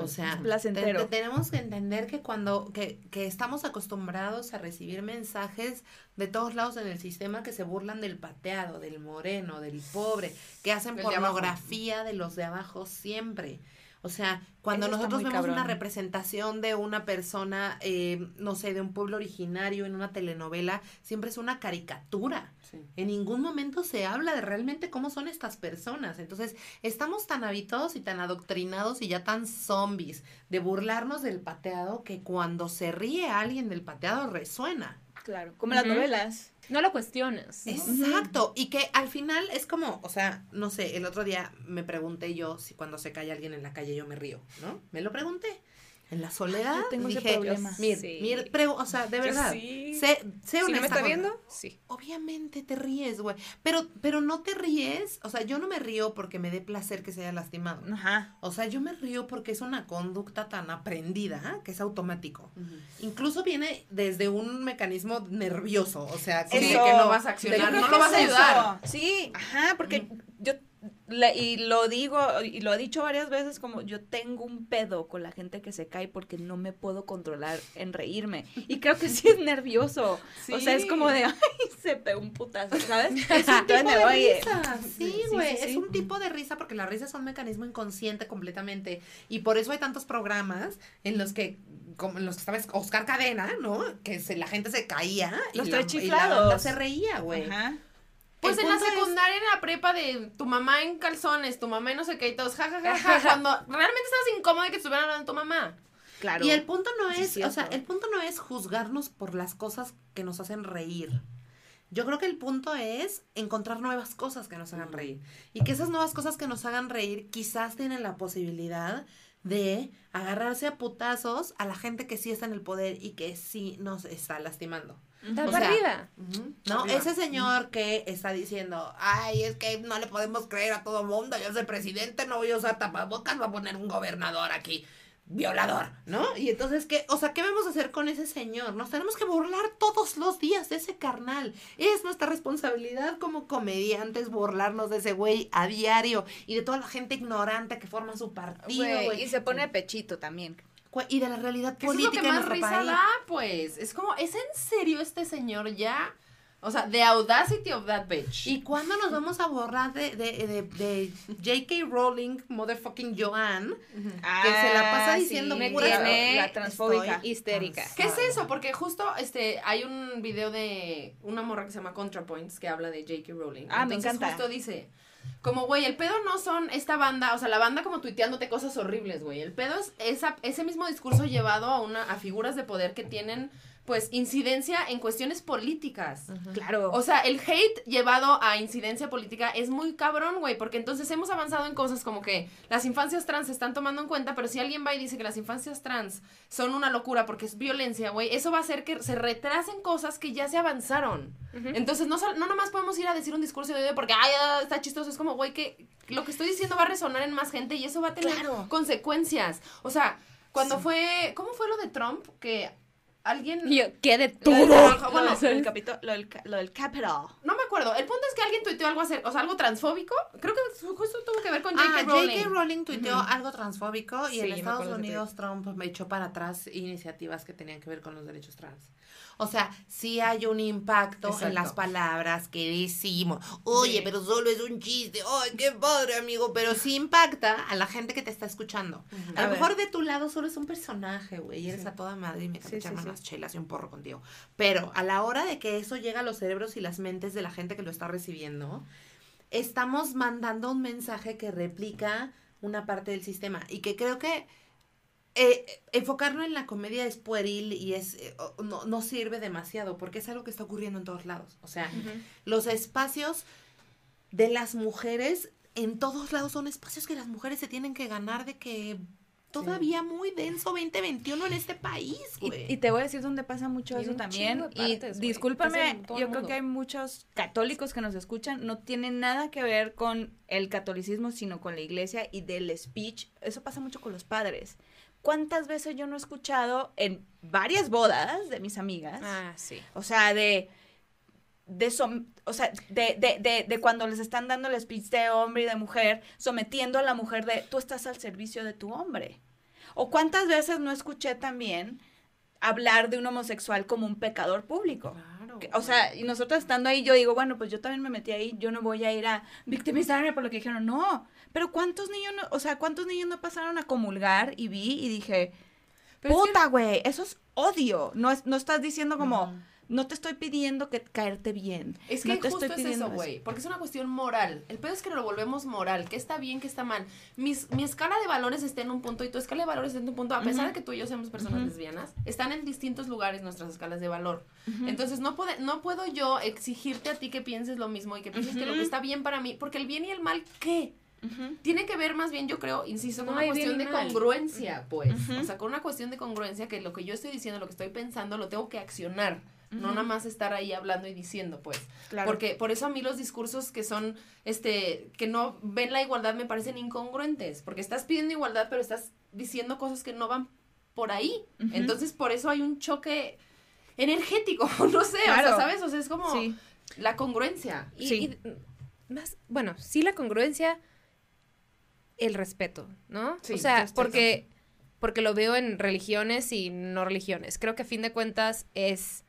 S3: O sea,
S1: Es placentero.
S3: te- te- tenemos que entender que cuando que, que estamos acostumbrados a recibir mensajes de todos lados en el sistema que se burlan del pateado, del moreno, del pobre, que hacen
S4: de
S3: pornografía de los de abajo siempre. O sea, cuando
S1: Eso
S3: nosotros vemos una representación de una persona, eh, no sé, de un pueblo originario en una telenovela, siempre es una caricatura.
S4: Sí.
S3: En ningún momento se habla de realmente cómo son estas personas. Entonces, estamos tan habituados y tan adoctrinados y ya tan zombies de burlarnos del pateado que cuando se ríe alguien del pateado resuena.
S1: Claro, como las novelas.
S2: No lo cuestionas. ¿no?
S3: Exacto. Y que al final es como, o sea, no sé, el otro día me pregunté yo si cuando se cae alguien en la calle yo me río, ¿no? Me lo pregunté. En la soledad.
S1: yo tengo ese
S3: dije,
S1: problema.
S3: Mir,
S2: Sí.
S3: Mir, o sea, de verdad.
S2: sí.
S3: Sé, sé
S2: ¿Sí no me está viendo? Sí.
S3: Obviamente te ríes, güey. Pero, pero no te ríes. O sea, yo no me río porque me dé placer que se haya lastimado.
S1: Ajá.
S3: O sea, yo me río porque es una conducta tan aprendida ¿ah? que es automático. Incluso viene desde un mecanismo nervioso. O sea, como
S4: Sí,
S3: que-
S4: que no vas a accionar, no lo vas a ayudar.
S1: Sí, ajá, porque y lo digo y lo he dicho varias veces como yo tengo un pedo con la gente que se cae porque no me puedo controlar en reírme y creo que sí es nervioso. O sea, es como de ay, se pegó un putazo, ¿sabes?
S3: Es un tipo de
S1: eh,
S3: risa. Sí, güey.
S1: sí,
S3: Es un tipo de risa porque la risa es un mecanismo inconsciente completamente. Y por eso hay tantos programas en los que, como en los que estaba Oscar Cadena, ¿no? Que se, la gente se caía. y
S1: Los
S3: la-
S1: tres
S3: y la banda
S1: chiflados.
S3: se reía, güey.
S1: Ajá.
S4: Pues
S3: El
S4: en la
S3: punto es-
S4: secundaria, en la prepa de tu mamá en calzones, tu mamá en no sé qué y todos, ja, ja, ja, ja, cuando realmente estabas incómodo de que estuvieran hablando de tu mamá.
S1: Claro.
S3: Y el punto no es,
S1: es
S3: o sea, el punto no es juzgarnos por las cosas que nos hacen reír. Yo creo que el punto es encontrar nuevas cosas que nos hagan reír. Y que esas nuevas cosas que nos hagan reír quizás tienen la posibilidad de agarrarse a putazos a la gente que sí está en el poder y que sí nos está lastimando.
S2: Está
S3: O
S2: para
S3: sea,
S2: arriba.
S3: ¿No? Ese señor que está diciendo, ay, es que no le podemos creer a todo mundo, yo soy presidente, no voy a usar tapabocas, va a poner un gobernador aquí, violador, ¿no? Y entonces, ¿qué? O sea, ¿qué vamos a hacer con ese señor? Nos tenemos que burlar todos los días de ese carnal. Es nuestra responsabilidad como comediantes burlarnos de ese güey a diario y de toda la gente ignorante que forma su partido,
S1: güey. y se pone pechito también.
S3: Y de la realidad
S4: Que eso es lo
S3: política
S4: que más risa
S3: país.
S4: da, pues. Es como, ¿es en serio este señor ya? O sea, the audacity of that bitch.
S3: ¿Y cuándo nos vamos a borrar de, de, de, de J.K. Rowling, motherfucking Joanne? Que se la pasa diciendo
S1: me
S3: puras-
S1: tiene
S2: la
S1: transfóbica.
S2: Histérica.
S4: ¿Qué es eso? Porque justo este hay un video de una morra que se llama ContraPoints que habla de J.K. Rowling.
S1: Ah, me
S4: Entonces,
S1: encanta.
S4: justo dice, como güey, el pedo no son esta banda, o sea, la banda como tuiteándote cosas horribles, güey. El pedo es esa, ese mismo discurso llevado a una a figuras de poder que tienen pues incidencia en cuestiones políticas.
S1: Claro.
S4: O sea, el hate llevado a incidencia política es muy cabrón, güey, porque entonces hemos avanzado en cosas como que las infancias trans se están tomando en cuenta, pero si alguien va y dice que las infancias trans son una locura porque es violencia, güey, eso va a hacer que se retrasen cosas que ya se avanzaron. Entonces, no, no nomás podemos ir a decir un discurso de odio porque, ay, ah, está chistoso, es como, güey, que lo que estoy diciendo va a resonar en más gente y eso va a tener
S1: Claro.
S4: consecuencias. O sea, cuando fue, ¿cómo fue lo de Trump? Que alguien...
S2: Y yo, ¿qué de
S4: Lo
S2: todo?
S4: Bueno,
S1: Lo del, capito- lo del ca- lo del capital.
S4: no me acuerdo. El punto es que alguien tuiteó algo, hacer, o sea, algo transfóbico. Creo que justo tuvo que ver con J.K.
S3: Ah,
S4: Rowling.
S3: J.K. Rowling tuiteó algo transfóbico y
S2: Sí,
S3: en Estados Unidos Trump me echó para atrás iniciativas que tenían que ver con los derechos trans. O sea, sí hay un impacto en las palabras que decimos. Oye,
S4: Sí.
S3: pero solo es un chiste. Ay, qué padre, amigo. Pero sí impacta a la gente que te está escuchando. A,
S1: A
S3: lo mejor de tu lado solo es un personaje, güey. Y eres a toda madre y me echarme
S1: sí.
S3: unas chelas y un porro contigo. Pero a la hora de que eso llega a los cerebros y las mentes de la gente que lo está recibiendo, estamos mandando un mensaje que replica una parte del sistema y que creo que eh, enfocarlo en la comedia es pueril y es eh, no, no sirve demasiado porque es algo que está ocurriendo en todos lados. O sea, los espacios de las mujeres en todos lados son espacios que las mujeres se tienen que ganar de que todavía muy denso 2021 en este país, güey.
S1: Y, y te voy a decir dónde pasa mucho
S2: Y
S1: eso también. y discúlpame, yo creo
S2: mundo.
S1: que hay muchos católicos que nos escuchan. No tiene nada que ver con el catolicismo, sino con la iglesia y del speech. Eso pasa mucho con los padres. ¿Cuántas veces yo no he escuchado en varias bodas de mis amigas?
S2: Ah, sí.
S1: O sea, de. De, som- o sea, de, de, de, de cuando les están dando el speech de hombre y de mujer, sometiendo a la mujer de tú estás al servicio de tu hombre. O cuántas veces no escuché también hablar de un homosexual como un pecador público. O sea, y nosotros estando ahí, yo digo, bueno, pues yo también me metí ahí, yo no voy a ir a victimizarme por lo que dijeron. No, pero ¿cuántos niños no, o sea, cuántos niños no pasaron a comulgar y vi y dije,
S4: Pero es que-
S1: puta, güey, eso es odio. No, es, no estás diciendo como, no te estoy pidiendo que caerte bien.
S4: Es
S1: no
S4: que
S1: te
S4: justo
S1: estoy
S4: es
S1: pidiendo
S4: eso, güey. Porque es una cuestión moral. El pedo es que lo volvemos moral. ¿Qué está bien, qué está mal? Mis, mi escala de valores está en un punto y tu escala de valores está en un punto. A pesar de que tú y yo seamos personas lesbianas, están en distintos lugares nuestras escalas de valor. Entonces, no, puede, no puedo yo exigirte a ti que pienses lo mismo y que pienses que lo que está bien para mí. Porque el bien y el mal, ¿qué? Tiene que ver más bien, yo creo, insisto, con
S2: No
S4: una cuestión de
S2: mal.
S4: congruencia, pues. O sea, con una cuestión de congruencia que lo que yo estoy diciendo, lo que estoy pensando, lo tengo que accionar. No nada más estar ahí hablando y diciendo, pues.
S1: Claro.
S4: Porque por eso a mí los discursos que son, este, que no ven la igualdad me parecen incongruentes. Porque estás pidiendo igualdad, pero estás diciendo cosas que no van por ahí. Entonces, por eso hay un choque energético, no sé, o sea, ¿sabes? O sea, es como
S1: Sí.
S4: la congruencia.
S2: Y,
S1: Sí.
S2: y más, bueno, sí la congruencia, el respeto, ¿no?
S4: Sí,
S2: o sea, porque, porque lo veo en religiones y no religiones. Creo que a fin de cuentas es,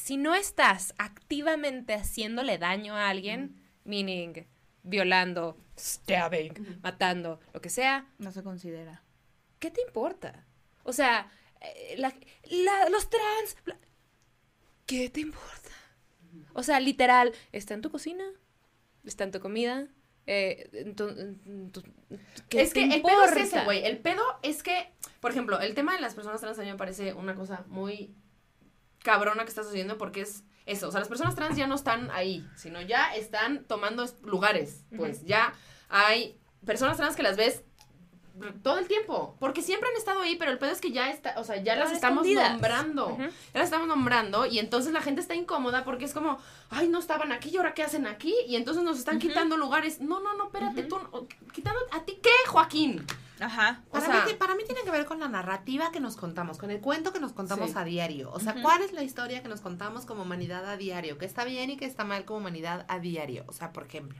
S2: si no estás activamente haciéndole daño a alguien, meaning violando, stabbing, matando, lo que sea,
S1: No se considera.
S2: ¿qué te importa? O sea, eh, la- la- los trans, ¿qué te importa? O sea, literal, está en tu cocina, está en tu comida, eh, en tu- en tu- ¿qué
S4: es
S2: te
S4: que el pedo es ese, güey. El pedo es que, por ejemplo, el tema de las personas trans a mí me parece una cosa muy cabrona que está sucediendo porque es eso. O sea, las personas trans ya no están ahí, sino ya están tomando es- lugares. Pues ya hay personas trans que las ves todo el tiempo. Porque siempre han estado ahí, pero el pedo es que ya está, o sea, ya las estamos
S2: escondidas.
S4: nombrando. Ya las estamos nombrando y entonces la gente está incómoda porque es como, ay, no estaban aquí y ahora qué hacen aquí y entonces nos están quitando lugares. No, no, no, espérate, tú, no- quitando a ti qué, Joaquín.
S1: Ajá.
S4: O
S3: Para,
S4: sea-
S3: mí, para mí tiene que ver con la narrativa que nos contamos, con el cuento que nos contamos
S4: Sí.
S3: a diario. O sea, ¿cuál es la historia que nos contamos como humanidad a diario? ¿Qué está bien y qué está mal como humanidad a diario? O sea, por ejemplo,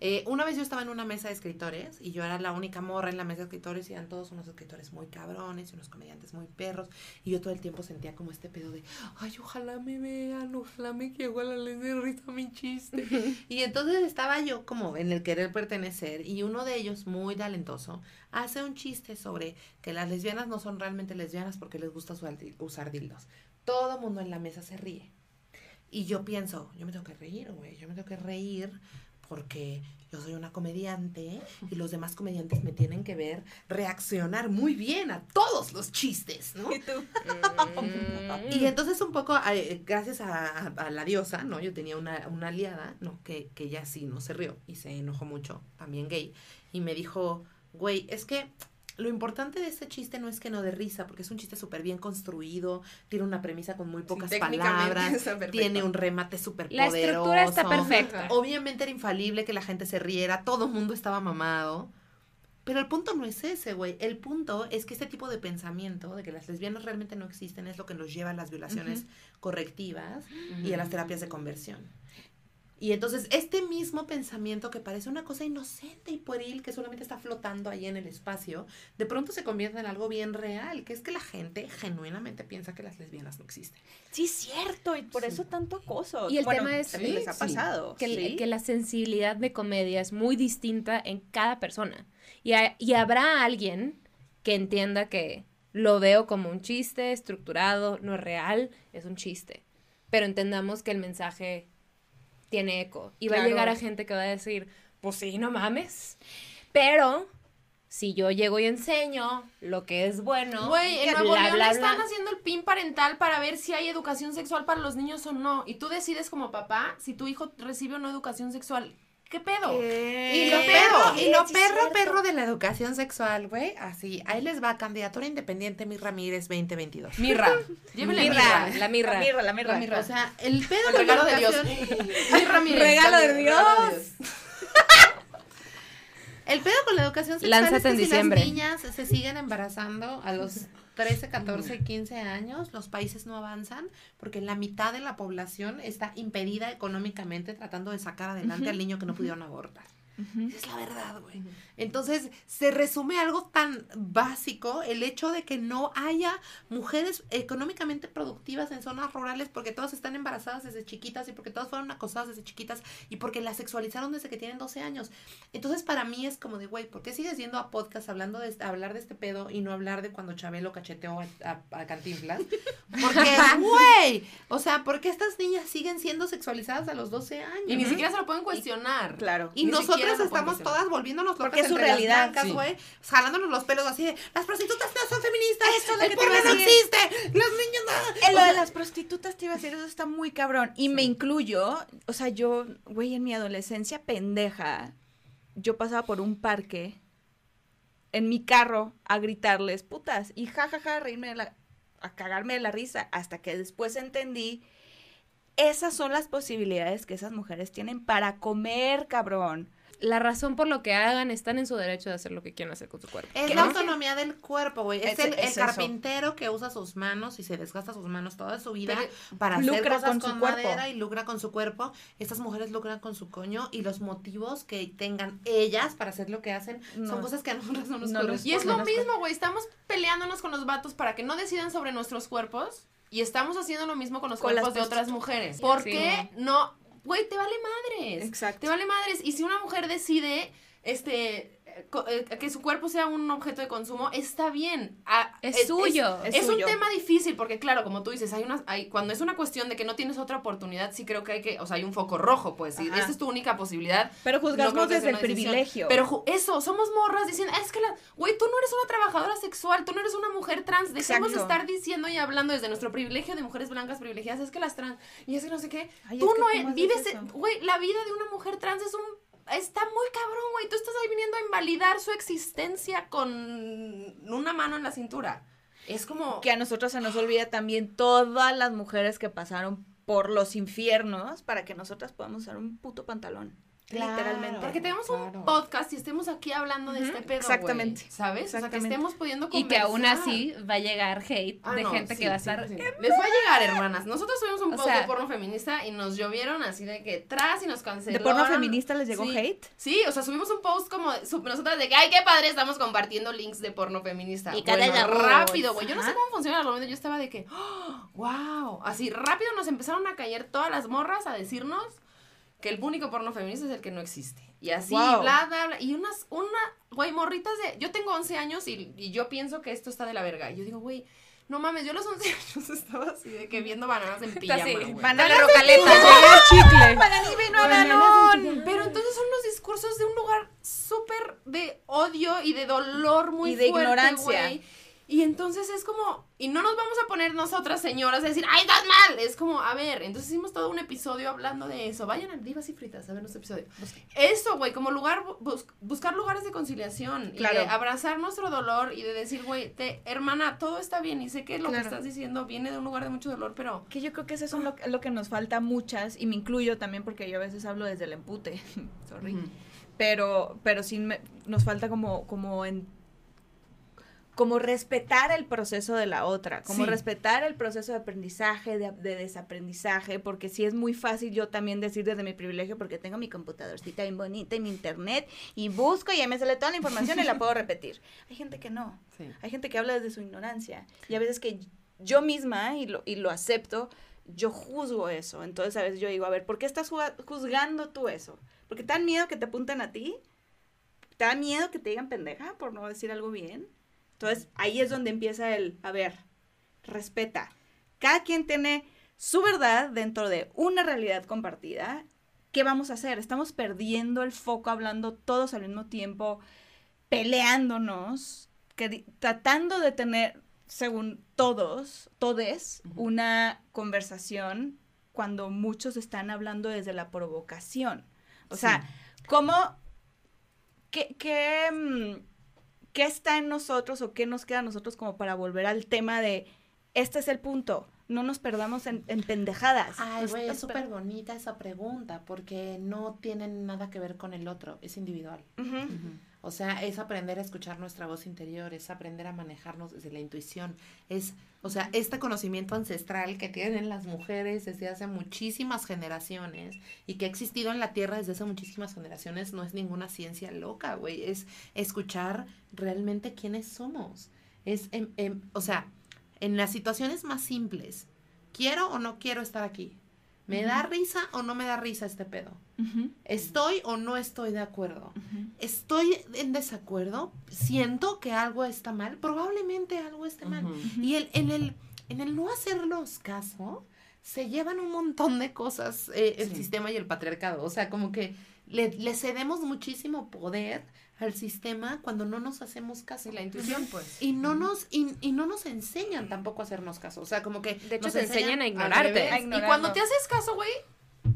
S3: eh, una vez yo estaba en una mesa de escritores y yo era la única morra en la mesa de escritores y eran todos unos escritores muy cabrones y unos comediantes muy perros. Y yo todo el tiempo sentía como este pedo de, ay, ojalá me vean, ojalá me que igual les dé risa mi chiste. y entonces estaba yo como en el querer pertenecer y uno de ellos, muy talentoso, hace un chiste sobre que las lesbianas no son realmente lesbianas porque les gusta usar, dil- usar dildos. Todo mundo en la mesa se ríe. Y yo pienso, yo me tengo que reír, güey, yo me tengo que reír porque yo soy una comediante y los demás comediantes me tienen que ver reaccionar muy bien a todos los chistes, ¿no?
S2: Mm.
S3: Y entonces un poco, eh, gracias a, a- a la diosa, ¿no? Yo tenía una, una aliada, ¿no? Que, que ella sí no se rió y se enojó mucho, también gay, y me dijo, güey, es que lo importante de este chiste no es que no dé risa, porque es un chiste súper bien construido, tiene una premisa con muy pocas palabras, tiene un remate súper
S2: La estructura está perfecta.
S3: Obviamente era infalible que la gente se riera, todo el mundo estaba mamado. Pero el punto no es ese, güey. El punto es que este tipo de pensamiento de que las lesbianas realmente no existen es lo que nos lleva a las violaciones correctivas y a las terapias de conversión. Y entonces este mismo pensamiento que parece una cosa inocente y pueril que solamente está flotando ahí en el espacio, de pronto se convierte en algo bien real, que es que la gente genuinamente piensa que las lesbianas no existen.
S1: Sí, cierto, y por eso tanto acoso.
S2: Y el
S1: Bueno,
S2: tema es-
S1: también
S2: sí,
S1: les ha
S2: sí,
S1: pasado.
S2: que,
S1: ¿sí?
S2: que la sensibilidad de comedia es muy distinta en cada persona. Y, y habrá alguien que entienda que lo veo como un chiste estructurado, no es real, es un chiste. Pero entendamos que el mensaje tiene eco. Y va a llegar a gente que va a decir, pues sí, no mames. Pero si yo llego y enseño lo que es bueno,
S4: Güey, en Nuevo León están
S2: bla.
S4: haciendo el PIN parental para ver si hay educación sexual para los niños o no. Y tú decides como papá si tu hijo recibe o no educación sexual. ¿Qué pedo?
S1: ¿Qué?
S3: Y lo
S4: ¿Qué
S3: perro,
S4: pedo?
S3: y lo
S1: Sí,
S3: perro, perro de la educación sexual, güey. Así, ahí les va, candidatura independiente, mi Ramírez 2022.
S4: Mirra. Llévenle
S2: Mirra,
S4: mirra.
S2: la mirra.
S1: La mirra, la mirra.
S4: La mirra.
S3: O sea, el pedo
S4: El
S3: la
S4: regalo de Dios. Mirra.
S2: Regalo de
S4: Regalo
S2: Dios.
S3: El pedo con la educación sexual
S2: Lánzate
S3: es que
S2: en
S3: si
S2: diciembre.
S3: las niñas se siguen embarazando a los 13, 14, 15 años, los países no avanzan porque la mitad de la población está impedida económicamente tratando de sacar adelante al niño que no pudieron abortar. Es la verdad, güey. Entonces, se resume algo tan básico, el hecho de que no haya mujeres económicamente productivas en zonas rurales porque todas están embarazadas desde chiquitas y porque todas fueron acosadas desde chiquitas y porque las sexualizaron desde que tienen 12 años. Entonces, para mí es como de, güey, ¿por qué sigues yendo a podcast hablando de este- hablar de este pedo y no hablar de cuando Chabelo cacheteó a, a, a Cantinflas? Porque, güey, o sea, ¿por qué estas niñas siguen siendo sexualizadas a los 12 años?
S4: Y ni siquiera se lo pueden cuestionar.
S1: Claro.
S3: Y
S4: Ni
S3: estamos todas volviéndonos locas
S1: Porque es su
S3: entre las
S1: realidad,
S4: sí.
S3: güey, jalándonos los pelos así de, las prostitutas no son feministas,
S1: Eso es lo
S3: el
S1: que te
S3: porno
S1: iba a
S3: no existe, los niños no.
S1: En lo de las prostitutas te iba a decir, eso está muy cabrón. Y me incluyo, o sea, yo, güey, en mi adolescencia pendeja, yo pasaba por un parque en mi carro a gritarles putas y jajaja, a reírme de la, a cagarme de la risa, hasta que después entendí, esas son las posibilidades que esas mujeres tienen para comer, cabrón.
S2: La razón por lo que hagan están en su derecho de hacer lo que quieran hacer con su cuerpo.
S3: Es
S1: ¿Qué
S3: la
S1: no?
S3: autonomía del cuerpo, güey. Es,
S1: Es-
S3: el,
S1: es
S3: el
S1: eso.
S3: carpintero que usa sus manos y se desgasta sus manos toda su vida para
S1: lucra
S3: hacer cosas
S1: con
S3: con,
S1: su cuerpo.
S3: madera y lucra con su cuerpo. Estas mujeres lucran con su coño y los motivos que tengan ellas para hacer lo que hacen son cosas que a nosotros no nos
S1: No
S3: corresponden.
S4: Y es lo mismo, güey. Estamos peleándonos con los vatos para que no decidan sobre nuestros cuerpos. Y estamos haciendo lo mismo con los
S1: Con
S4: cuerpos de otras mujeres. ¿Por
S2: Sí.
S4: qué no? Güey, te vale madres.
S1: Exacto.
S4: Te vale madres. Y si una mujer decide, este, que su cuerpo sea un objeto de consumo, está bien. Ah,
S2: Es suyo.
S4: Es,
S1: Es
S4: es un
S1: suyo.
S4: tema difícil porque, claro, como tú dices, hay una, hay, cuando es una cuestión de que no tienes otra oportunidad, sí creo que hay que, o sea, hay un foco rojo, pues.
S1: Ajá.
S4: esa es tu única posibilidad.
S1: Pero juzgamos desde el
S4: decisión.
S1: privilegio.
S4: Pero eso, somos morras diciendo, es que la, güey, tú no eres una trabajadora sexual, tú no eres una mujer trans, dejemos de estar diciendo y hablando desde nuestro privilegio de mujeres blancas privilegiadas, es que las trans, y es que no sé qué,
S1: Ay,
S4: tú
S1: es que
S4: no
S1: ¿cómo
S4: e- vives, güey, la vida de una mujer trans es un, está muy cabrón, güey, tú estás ahí viniendo a invalidar su existencia con una mano en la cintura. Es como...
S1: que a nosotros se nos olvida también todas las mujeres que pasaron por los infiernos para que nosotras podamos usar un puto pantalón.
S3: Claro.
S1: Literalmente.
S4: Porque tenemos
S3: Claro.
S4: un podcast y estemos aquí hablando de este pedo,
S1: exactamente,
S4: güey, ¿Sabes? O sea, que estemos pudiendo
S2: Y que aún
S4: conversar.
S2: así va a llegar hate
S4: Ah,
S2: de
S4: no,
S2: gente
S4: sí,
S2: que va a estar...
S4: 100%. Les va a llegar, hermanas. Nosotros tuvimos un
S2: O
S4: post
S2: sea-
S4: de porno feminista y nos llovieron así de que tras y nos cancelaron.
S1: ¿De porno feminista les llegó
S4: Sí.
S1: hate?
S4: Sí, o sea, subimos un post como sub- nosotras de que, ay, qué padre, estamos compartiendo links de porno feminista.
S1: Y cada
S4: bueno, rápido, güey. Yo no sé cómo funciona el momento. Yo estaba de que, wow. Así rápido nos empezaron a caer todas las morras a decirnos que el único porno feminista es el que no existe. Y así,
S1: Wow.
S4: bla, bla, bla. Y unas, una, güey, morritas de. Yo tengo 11 años y, y yo pienso que esto está de la verga. Y yo digo, güey, no mames, yo a los 11 años estaba así de que viendo bananas en pijama, güey.
S1: Banana
S2: rocaleta, llegué al chicle.
S1: Banana y vino a
S4: Bananas
S1: Danón.
S4: en pijama. Pero entonces son los discursos de un lugar súper de odio y de dolor muy
S1: Y de
S4: fuerte,
S1: ignorancia.
S4: güey. Y entonces es como, y no nos vamos a poner nosotras señoras a decir, ¡ay, estás mal! Es como, a ver, entonces hicimos todo un episodio hablando de eso. Vayan a Divas y Fritas a ver nuestro episodio. Eso, güey, como lugar, bus- buscar lugares de conciliación.
S1: Claro.
S4: Y de abrazar nuestro dolor y de decir, güey, te, hermana, todo está bien y sé que lo
S1: Claro.
S4: que estás diciendo viene de un lugar de mucho dolor, pero...
S1: Que yo creo que eso es lo, lo que nos falta a muchas, y me incluyo también porque yo a veces hablo desde el empute, sorry. Pero, pero sí me- nos falta como, como en como respetar el proceso de la otra, como
S3: Sí.
S1: respetar el proceso de aprendizaje, de, de desaprendizaje, porque sí es muy fácil yo también decir desde mi privilegio, porque tengo mi computadorcita bien bonita y mi internet, y busco y ya me sale toda la información y la puedo repetir. Hay gente que no,
S4: Sí.
S1: hay gente que habla desde su ignorancia, y a veces que yo misma, y lo, y lo acepto, yo juzgo eso. Entonces a veces yo digo, a ver, ¿por qué estás juzga- juzgando tú eso? ¿Porque te dan miedo que te apunten a ti? ¿Te da miedo que te digan pendeja por no decir algo bien? Entonces ahí es donde empieza el, a ver, respeta. Cada quien tiene su verdad dentro de una realidad compartida. ¿Qué vamos a hacer? Estamos perdiendo el foco hablando todos al mismo tiempo, peleándonos, que, tratando de tener, según todos, todes, una conversación cuando muchos están hablando desde la provocación. O sea, ¿cómo, qué, qué, mm, qué está en nosotros o qué nos queda a nosotros como para volver al tema de, este es el punto, no nos perdamos en, en pendejadas.
S3: Ay,
S1: Nos
S3: güey, es súper bonita esa pregunta porque no tiene nada que ver con el otro, es individual. O sea, es aprender a escuchar nuestra voz interior, es aprender a manejarnos desde la intuición, es, o sea, este conocimiento ancestral que tienen las mujeres desde hace muchísimas generaciones y que ha existido en la Tierra desde hace muchísimas generaciones no es ninguna ciencia loca, güey, es escuchar realmente quiénes somos. Es, em- em, o sea, en las situaciones más simples, ¿quiero o no quiero estar aquí? ¿Me da risa o no me da risa este pedo? ¿Estoy o no estoy de acuerdo? Estoy en desacuerdo, siento que algo está mal, probablemente algo esté mal. Y el, en, el, en el no hacerlos caso, se llevan un montón de cosas eh, el
S4: Sí.
S3: sistema y el patriarcado. O sea, como que le, le cedemos muchísimo poder al sistema cuando no nos hacemos caso.
S4: Sí, la intuición, pues.
S3: Y no nos, y, y no nos enseñan tampoco a hacernos caso. O sea, como que.
S2: De hecho,
S3: nos
S2: te enseñan a ignorarte.
S1: A
S4: Y
S1: ignorarlo.
S4: cuando te haces caso, güey,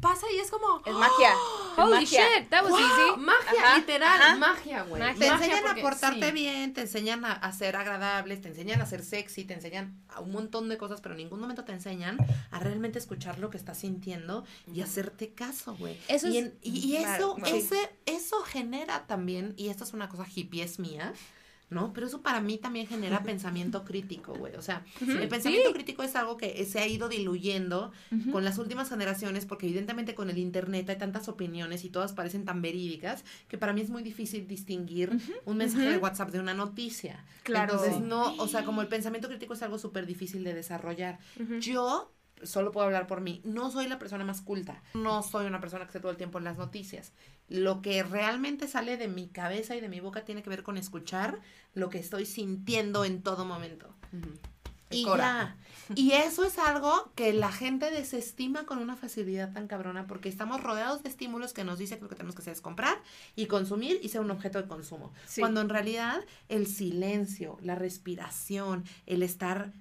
S4: pasa y es como.
S1: Es magia. es
S2: Holy
S1: magia.
S2: shit, that was
S4: ¡Wow!
S2: easy.
S4: Magia,
S1: Ajá,
S4: literal,
S1: ajá.
S4: magia, güey.
S3: Te
S4: Magia
S3: enseñan
S4: porque-
S3: a portarte
S4: sí.
S3: bien, te enseñan a, a ser agradables, te enseñan a ser sexy, te enseñan a un montón de cosas, pero en ningún momento te enseñan a realmente escuchar lo que estás sintiendo y hacerte caso, güey.
S2: Eso
S3: y,
S2: es-
S3: en- y- y
S1: Claro,
S3: eso,
S1: sí.
S3: ese, eso genera también, y esto es una cosa hippie es mía, ¿no? Pero eso para mí también genera pensamiento crítico, güey. O sea, el pensamiento crítico es algo que se ha ido diluyendo con las últimas generaciones, porque evidentemente con el internet hay tantas opiniones y todas parecen tan verídicas que para mí es muy difícil distinguir un mensaje de WhatsApp de una noticia.
S1: Claro.
S3: Entonces, no, o sea, como el pensamiento crítico es algo súper difícil de desarrollar. Yo solo puedo hablar por mí. No soy la persona más culta. No soy una persona que esté todo el tiempo en las noticias. Lo que realmente sale de mi cabeza y de mi boca tiene que ver con escuchar lo que estoy sintiendo en todo momento. Y ya. Y eso es algo que la gente desestima con una facilidad tan cabrona porque estamos rodeados de estímulos que nos dicen que lo que tenemos que hacer es comprar y consumir y ser un objeto de consumo.
S1: Sí.
S3: Cuando en realidad el silencio, la respiración, el estar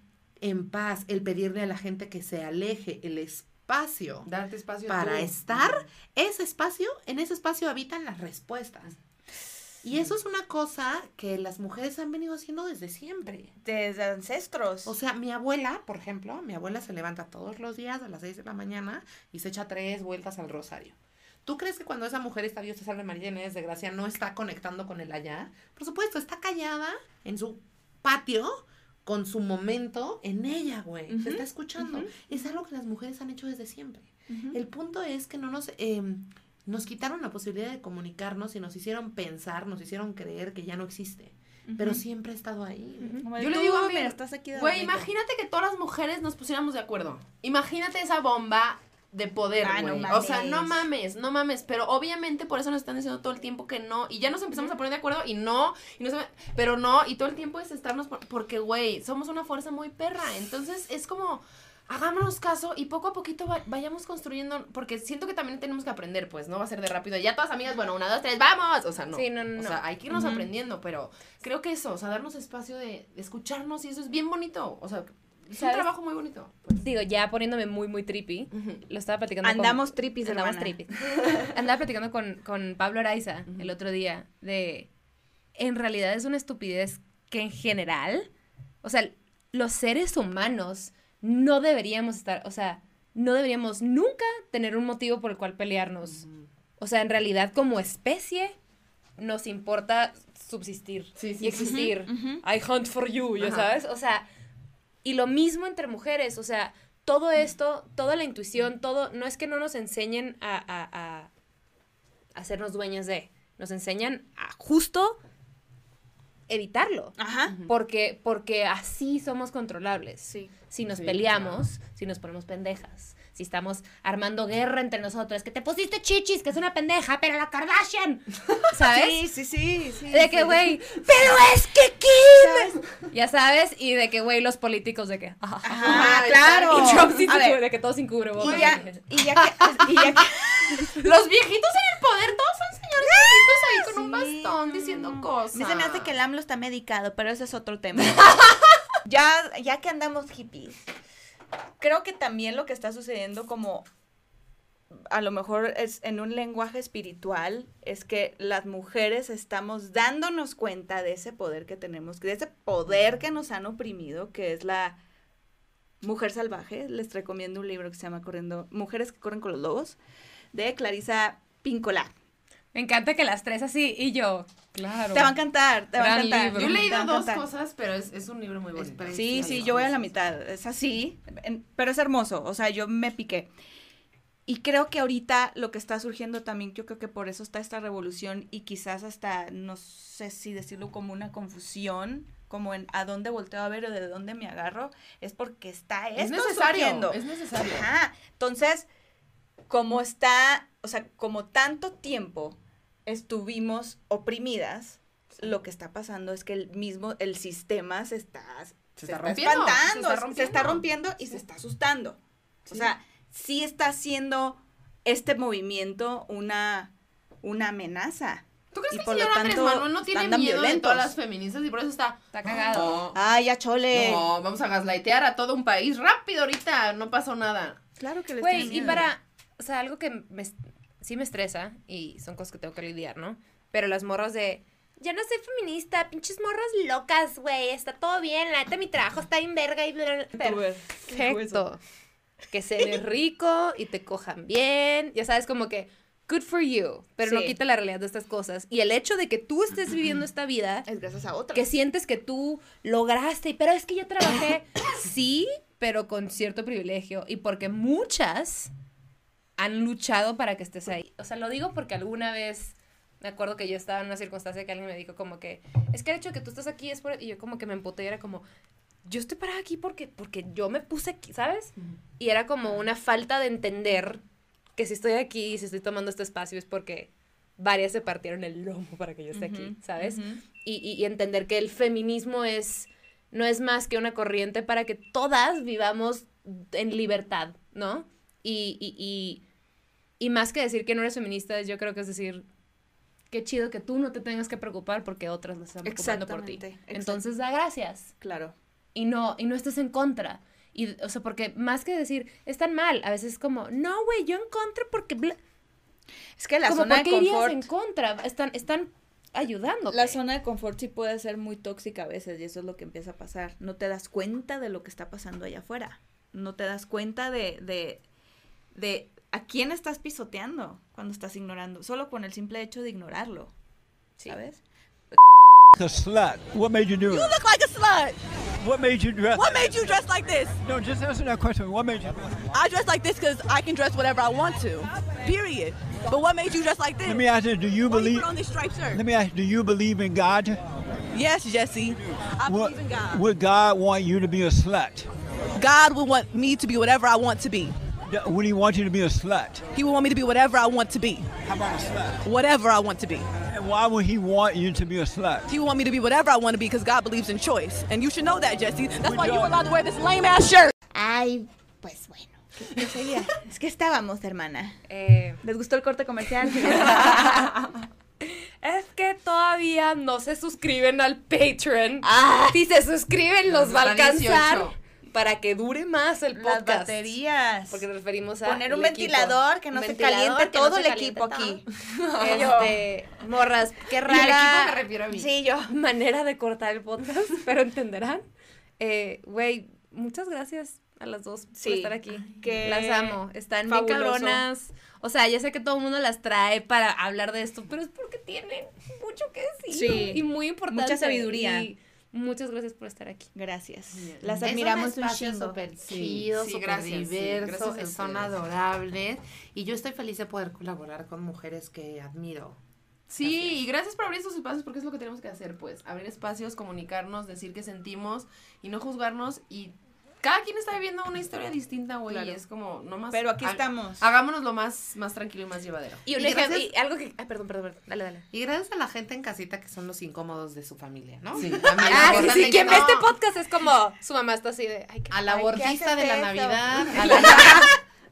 S3: en paz, el pedirle a la gente que se aleje, el espacio
S4: Darte espacio
S3: para
S4: tú.
S3: estar, ese espacio, en ese espacio habitan las respuestas. Y eso es una cosa que las mujeres han venido haciendo desde siempre.
S1: Desde ancestros.
S3: O sea, mi abuela, por ejemplo, mi abuela se levanta todos los días a las 6 de la mañana y se echa tres vueltas al rosario. ¿Tú crees que cuando esa mujer está Dios te salve María eres de gracia no está conectando con el allá? Por supuesto, está callada en su patio con su momento en ella, güey. Se está escuchando.
S1: ujú.
S3: Es algo que las mujeres han hecho desde siempre. El punto es que no nos, eh, nos quitaron la posibilidad de comunicarnos y nos hicieron pensar, nos hicieron creer que ya no existe. Pero siempre ha estado ahí.
S4: Yo le digo a mi-
S1: mira, estás aquí de
S4: Güey, imagínate que todas las mujeres nos pusiéramos de acuerdo. Imagínate esa bomba de poder,
S1: Ah, no
S4: o sea, no
S1: mames.
S4: no mames. Pero obviamente por eso nos están diciendo todo el tiempo que no. Y ya nos empezamos a poner de acuerdo y no. Y no se- pero no. Y todo el tiempo es estarnos. por- porque, güey, somos una fuerza muy perra. Entonces es como. Hagámonos caso y poco a poquito va- vayamos construyendo, porque siento que también tenemos que aprender, pues, no va a ser de rápido. Ya todas amigas, bueno, una, dos, tres, vamos. O sea, no.
S2: Sí, no, no,
S4: O sea, hay que irnos aprendiendo, pero creo que eso, o sea, darnos espacio de, de escucharnos y eso es bien bonito. O sea, es
S2: ¿Sabes?
S4: un trabajo muy bonito. Pues.
S2: Digo, ya poniéndome muy, muy trippy. Lo estaba platicando con-
S1: Andamos tripis,
S2: Andamos trippy. Andaba platicando con, con Pablo Araiza
S4: Ujú.
S2: el otro día de... En realidad es una estupidez que en general, o sea, los seres humanos no deberíamos estar, o sea, no deberíamos nunca tener un motivo por el cual pelearnos. O sea, en realidad como especie nos importa subsistir
S4: Sí, sí,
S2: y existir. I hunt for you, ¿ya sabes? O sea, y lo mismo entre mujeres, o sea, todo esto, toda la intuición, todo, no es que no nos enseñen a, a, a hacernos dueñas de, nos enseñan a justo evitarlo.
S1: Ajá.
S2: Porque, porque así somos controlables.
S1: Sí.
S2: Si nos
S4: Sí,
S2: peleamos, si nos ponemos pendejas, si estamos armando guerra entre nosotras, que te pusiste chichis, que es una pendeja, pero la Kardashian, ¿sabes?
S1: Sí, sí, sí, sí.
S2: De que, güey, pero es que Kim. Ya sabes, y de que, güey, los políticos de que. Ajá,
S4: Ay,
S1: claro.
S2: Y Trump
S1: ver,
S2: de que todos sin cubrebocas.
S1: y ya, y ya que, y ya que-
S4: Los viejitos en el poder, todos son señores viejitos ahí con un bastón diciendo cosas.
S1: A se me hace que el AMLO está medicado, pero ese es otro tema. ya, ya que andamos hippies, creo que también lo que está sucediendo como a lo mejor es en un lenguaje espiritual, es que las mujeres estamos dándonos cuenta de ese poder que tenemos, de ese poder que nos han oprimido, que es la mujer salvaje. Les recomiendo un libro que se llama Corriendo, Mujeres que corren con los lobos, de Clarisa Pincola.
S2: Me encanta que las tres así y yo. Claro.
S1: Te va a encantar, te va a
S2: Gran
S1: encantar.
S2: libro.
S4: Yo he leído dos cosas, pero es, es un libro muy bonito.
S3: precioso.
S1: Sí, sí, yo voy a la mitad. Es así, en- pero es hermoso. O sea, yo me piqué. Y creo que ahorita lo que está surgiendo también, yo creo que por eso está esta revolución y quizás hasta, no sé si decirlo como una confusión, como en a dónde volteo a ver o de dónde me agarro, es porque está
S4: Es
S1: esto
S4: necesario,
S1: surgiendo.
S4: es necesario.
S1: Ajá. Entonces, como está, o sea, como tanto tiempo estuvimos oprimidas, lo que está pasando es que el mismo, el sistema se está,
S4: Se está rompiendo,
S1: espantando,
S4: se está
S1: se está
S4: rompiendo.
S1: rompiendo y se está asustando. O sea, sí está haciendo este movimiento una, una amenaza.
S4: ¿Tú crees
S1: y
S4: que el
S1: por lo
S4: señor Andrés
S1: tanto,
S4: Manuel no tiene miedo de
S1: violentos.
S4: todas las feministas y por eso está...
S2: Está cagado.
S4: No,
S1: Ay, ya chole.
S4: no, vamos a gaslightear a todo un país rápido ahorita, no pasó nada.
S1: Claro que les
S2: Güey, y
S1: miedo.
S2: para, o sea, algo que me, sí me estresa y son cosas que tengo que lidiar, ¿no? Pero las morras de, ya no soy feminista, pinches morras locas, güey, está todo bien, la neta mi trabajo está en verga y bla, bla, bla". Perfecto. Que sean rico y te cojan bien, ya sabes, como que, good for you, pero no quita la realidad de estas cosas. Y el hecho de que tú estés viviendo esta vida
S1: Es gracias a otra.
S2: que sientes que tú lograste, pero es que yo trabajé, sí, pero con cierto privilegio y porque muchas han luchado para que estés ahí. O sea, lo digo porque alguna vez me acuerdo que yo estaba en una circunstancia que alguien me dijo como que, es que el hecho de que tú estás aquí es por... Y yo como que me emputé y era como, yo estoy parada aquí porque, porque yo me puse aquí, ¿sabes? Y era como una falta de entender que si estoy aquí, si estoy tomando este espacio es porque varias se partieron el lomo para que yo esté aquí, ¿sabes? y, y- y entender que el feminismo es no es más que una corriente para que todas vivamos en libertad, ¿no? Y, y, y, y más que decir que no eres feminista, yo creo que es decir, qué chido que tú no te tengas que preocupar porque otras lo están preocupando por ti. Entonces da gracias
S1: Claro.
S2: y no, y no estés en contra. Y, o sea, porque más que decir, están mal, a veces es como, no, güey, yo en contra porque... bla-".
S1: Es que la
S2: como,
S1: zona
S2: ¿por
S1: de
S2: qué irías
S1: confort.
S2: en contra? Están, están ayudando.
S1: La zona de confort sí puede ser muy tóxica a veces y eso es lo que empieza a pasar. No te das cuenta de lo que está pasando allá afuera. No te das cuenta de, de, de a quién estás pisoteando cuando estás ignorando, solo con el simple hecho de ignorarlo. ¿Sabes?
S5: a slut. What made you do it?
S6: You look like a slut.
S5: What made you dress?
S6: What made you dress like this?
S5: No, just answer that question. What made you?
S6: I dress like this because I can dress whatever I want to. Period. But what made you dress like this?
S5: Let me ask you. Do you
S6: Why you
S5: believe?
S6: put on this striped shirt?
S5: Let me ask. you, Do you believe in God?
S6: Yes, Jesse. I
S5: Would,
S6: believe in God.
S5: would God want you to be a slut?
S6: God would want me to be whatever I want to be.
S5: Would He want you to be a slut?
S6: He would want me to be whatever I want to be.
S5: How about a slut?
S6: Whatever I want to be.
S5: And why would He want you to be a slut?
S6: He would want me to be whatever I want to be because God believes in choice. And you should know that, Jesse. That's
S5: We
S6: why you
S5: don't.
S6: were allowed to wear this lame ass shirt.
S1: Ay, pues bueno. es que estábamos, hermana.
S2: Eh,
S1: ¿Les gustó el corte comercial?
S2: Es que todavía no se suscriben al Patreon.
S1: Ah.
S2: Si se suscriben, los va a alcanzar
S4: 18.
S2: Para que dure más el
S1: Las
S2: podcast.
S1: baterías.
S2: Porque nos referimos a.
S1: Poner un
S2: equipo.
S1: ventilador que no se caliente
S2: no
S1: todo
S2: se
S1: el
S2: caliente
S1: equipo
S2: todo.
S1: aquí.
S2: Este, morras, qué
S4: Y el
S2: rara
S4: equipo me refiero a mí.
S1: Sí, yo.
S2: manera de cortar el podcast, pero entenderán. Eh, Güey, muchas gracias a las dos por estar aquí. Las amo. Están
S1: fabuloso.
S2: bien cabronas. O sea, ya sé que todo el mundo las trae para hablar de esto, pero es porque tienen mucho que decir.
S1: Sí.
S2: Y muy importante.
S1: Mucha sabiduría.
S2: Y muchas gracias por estar aquí.
S1: Gracias. Las
S3: Es
S1: admiramos
S3: un
S1: un chingo.
S3: chido,
S4: sí, gracias,
S3: diverso, son adorables y yo estoy feliz de poder colaborar con mujeres que admiro.
S4: Sí, y gracias por abrir estos espacios porque es lo que tenemos que hacer, pues, abrir espacios, comunicarnos, decir qué sentimos y no juzgarnos y cada quien está viviendo una historia distinta, güey,
S1: Claro.
S4: y es como, no más.
S1: Pero aquí
S4: ha-
S1: estamos.
S4: Hagámonos lo más, más tranquilo y más llevadero.
S2: Y un
S3: Y
S2: ejemplo,
S3: gracias-
S2: y algo que. Ay, perdón, perdón, perdón. Dale, dale.
S3: Y gracias a la gente en casita que son los incómodos de su familia, ¿no?
S4: Sí.
S3: También
S2: Ah, sí, sí. Quien ve
S3: no-
S2: este podcast es como. Su mamá está así de. Ay, qué
S3: A la
S2: ay, ¿qué
S3: bordista de la
S2: eso?
S3: Navidad, a la,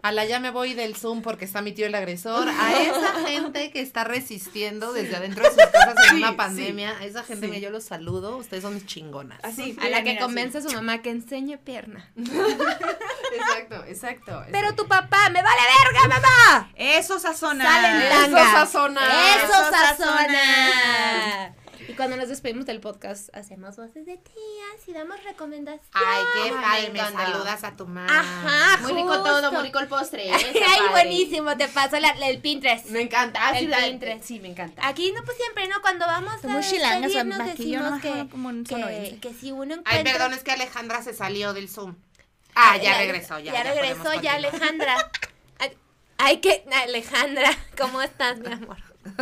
S3: a la ya me voy del Zoom porque está mi tío el agresor, a esa gente que está resistiendo desde adentro de sus casas en
S4: Sí,
S3: una
S4: sí,
S3: pandemia, a esa gente
S4: sí.
S3: que yo los saludo, ustedes son mis chingonas.
S1: Así.
S2: A la que convence a su mamá que enseñe pierna.
S4: Exacto, exacto.
S2: Pero tu papá, me vale verga, mamá.
S1: Eso sazona.
S2: Salen
S4: Eso
S2: tanga.
S4: sazona.
S2: Eso
S1: Eso
S2: sazona. Y cuando nos despedimos del podcast, hacemos voces de tías y damos recomendaciones.
S3: Ay, qué
S4: Ay,
S3: ay,
S4: me
S3: saludas a tu mamá.
S2: Ajá,
S4: Muy rico
S2: justo.
S4: todo, muy rico el postre.
S2: Ay,
S4: está padre.
S2: buenísimo, te paso la- el Pinterest.
S4: Me encanta. Ah,
S2: El
S4: sí, la-
S2: Pinterest.
S4: Sí, me encanta.
S2: Aquí no, pues siempre, ¿no? Cuando vamos a
S1: chilangas,
S2: decimos
S1: no
S2: que,
S1: hablo como un
S2: que, que si uno encuentra...
S3: Ay, perdón, es que Alejandra se salió del Zoom. Ah, ya regresó, ya.
S2: Ya, regresó,
S3: podemos
S2: ya. Alejandra. Ay, Ay, que Alejandra, ¿cómo estás, mi amor?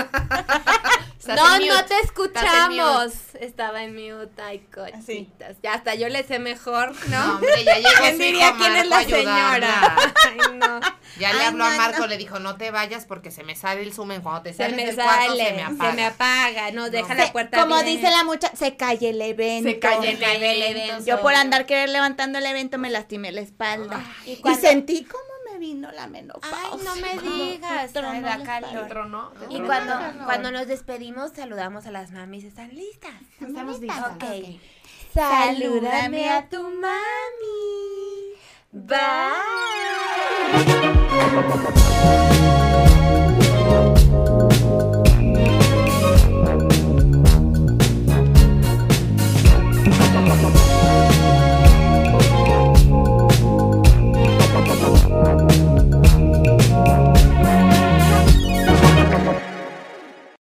S2: No, no te escuchamos. Estaba en mute, ay, cochitas. Ya hasta yo le sé mejor,
S3: No,
S2: ¿no?
S3: hombre, ya llegó
S2: ¿Quién diría quién es la señora? Ay, no.
S3: Ya le
S2: Ay,
S3: habló a Marco,
S2: no.
S3: le dijo, no te vayas porque se me sale el Zoom. En cuando te
S2: Se
S3: sales
S2: me
S3: del cuarto,
S2: sale,
S3: se me apaga.
S2: se me apaga, no, deja
S3: No.
S2: la puerta
S1: Como
S2: bien.
S1: dice la mucha, se calle el evento.
S4: Se calle
S2: Se cae el evento.
S1: Yo por andar querer levantando el evento me lastimé la espalda.
S2: ¿y
S1: sentí cómo me vino la menopausia.
S2: Ay, no me digas,
S1: tronó
S2: ay, da
S1: la
S2: calor.
S1: espalda.
S4: Entró, ¿no?
S2: Y cuando, cuando nos despedimos, saludamos a las mamis. ¿Están listas?
S3: Estamos listas.
S2: Ok. Salúdame a tu mami. Bye.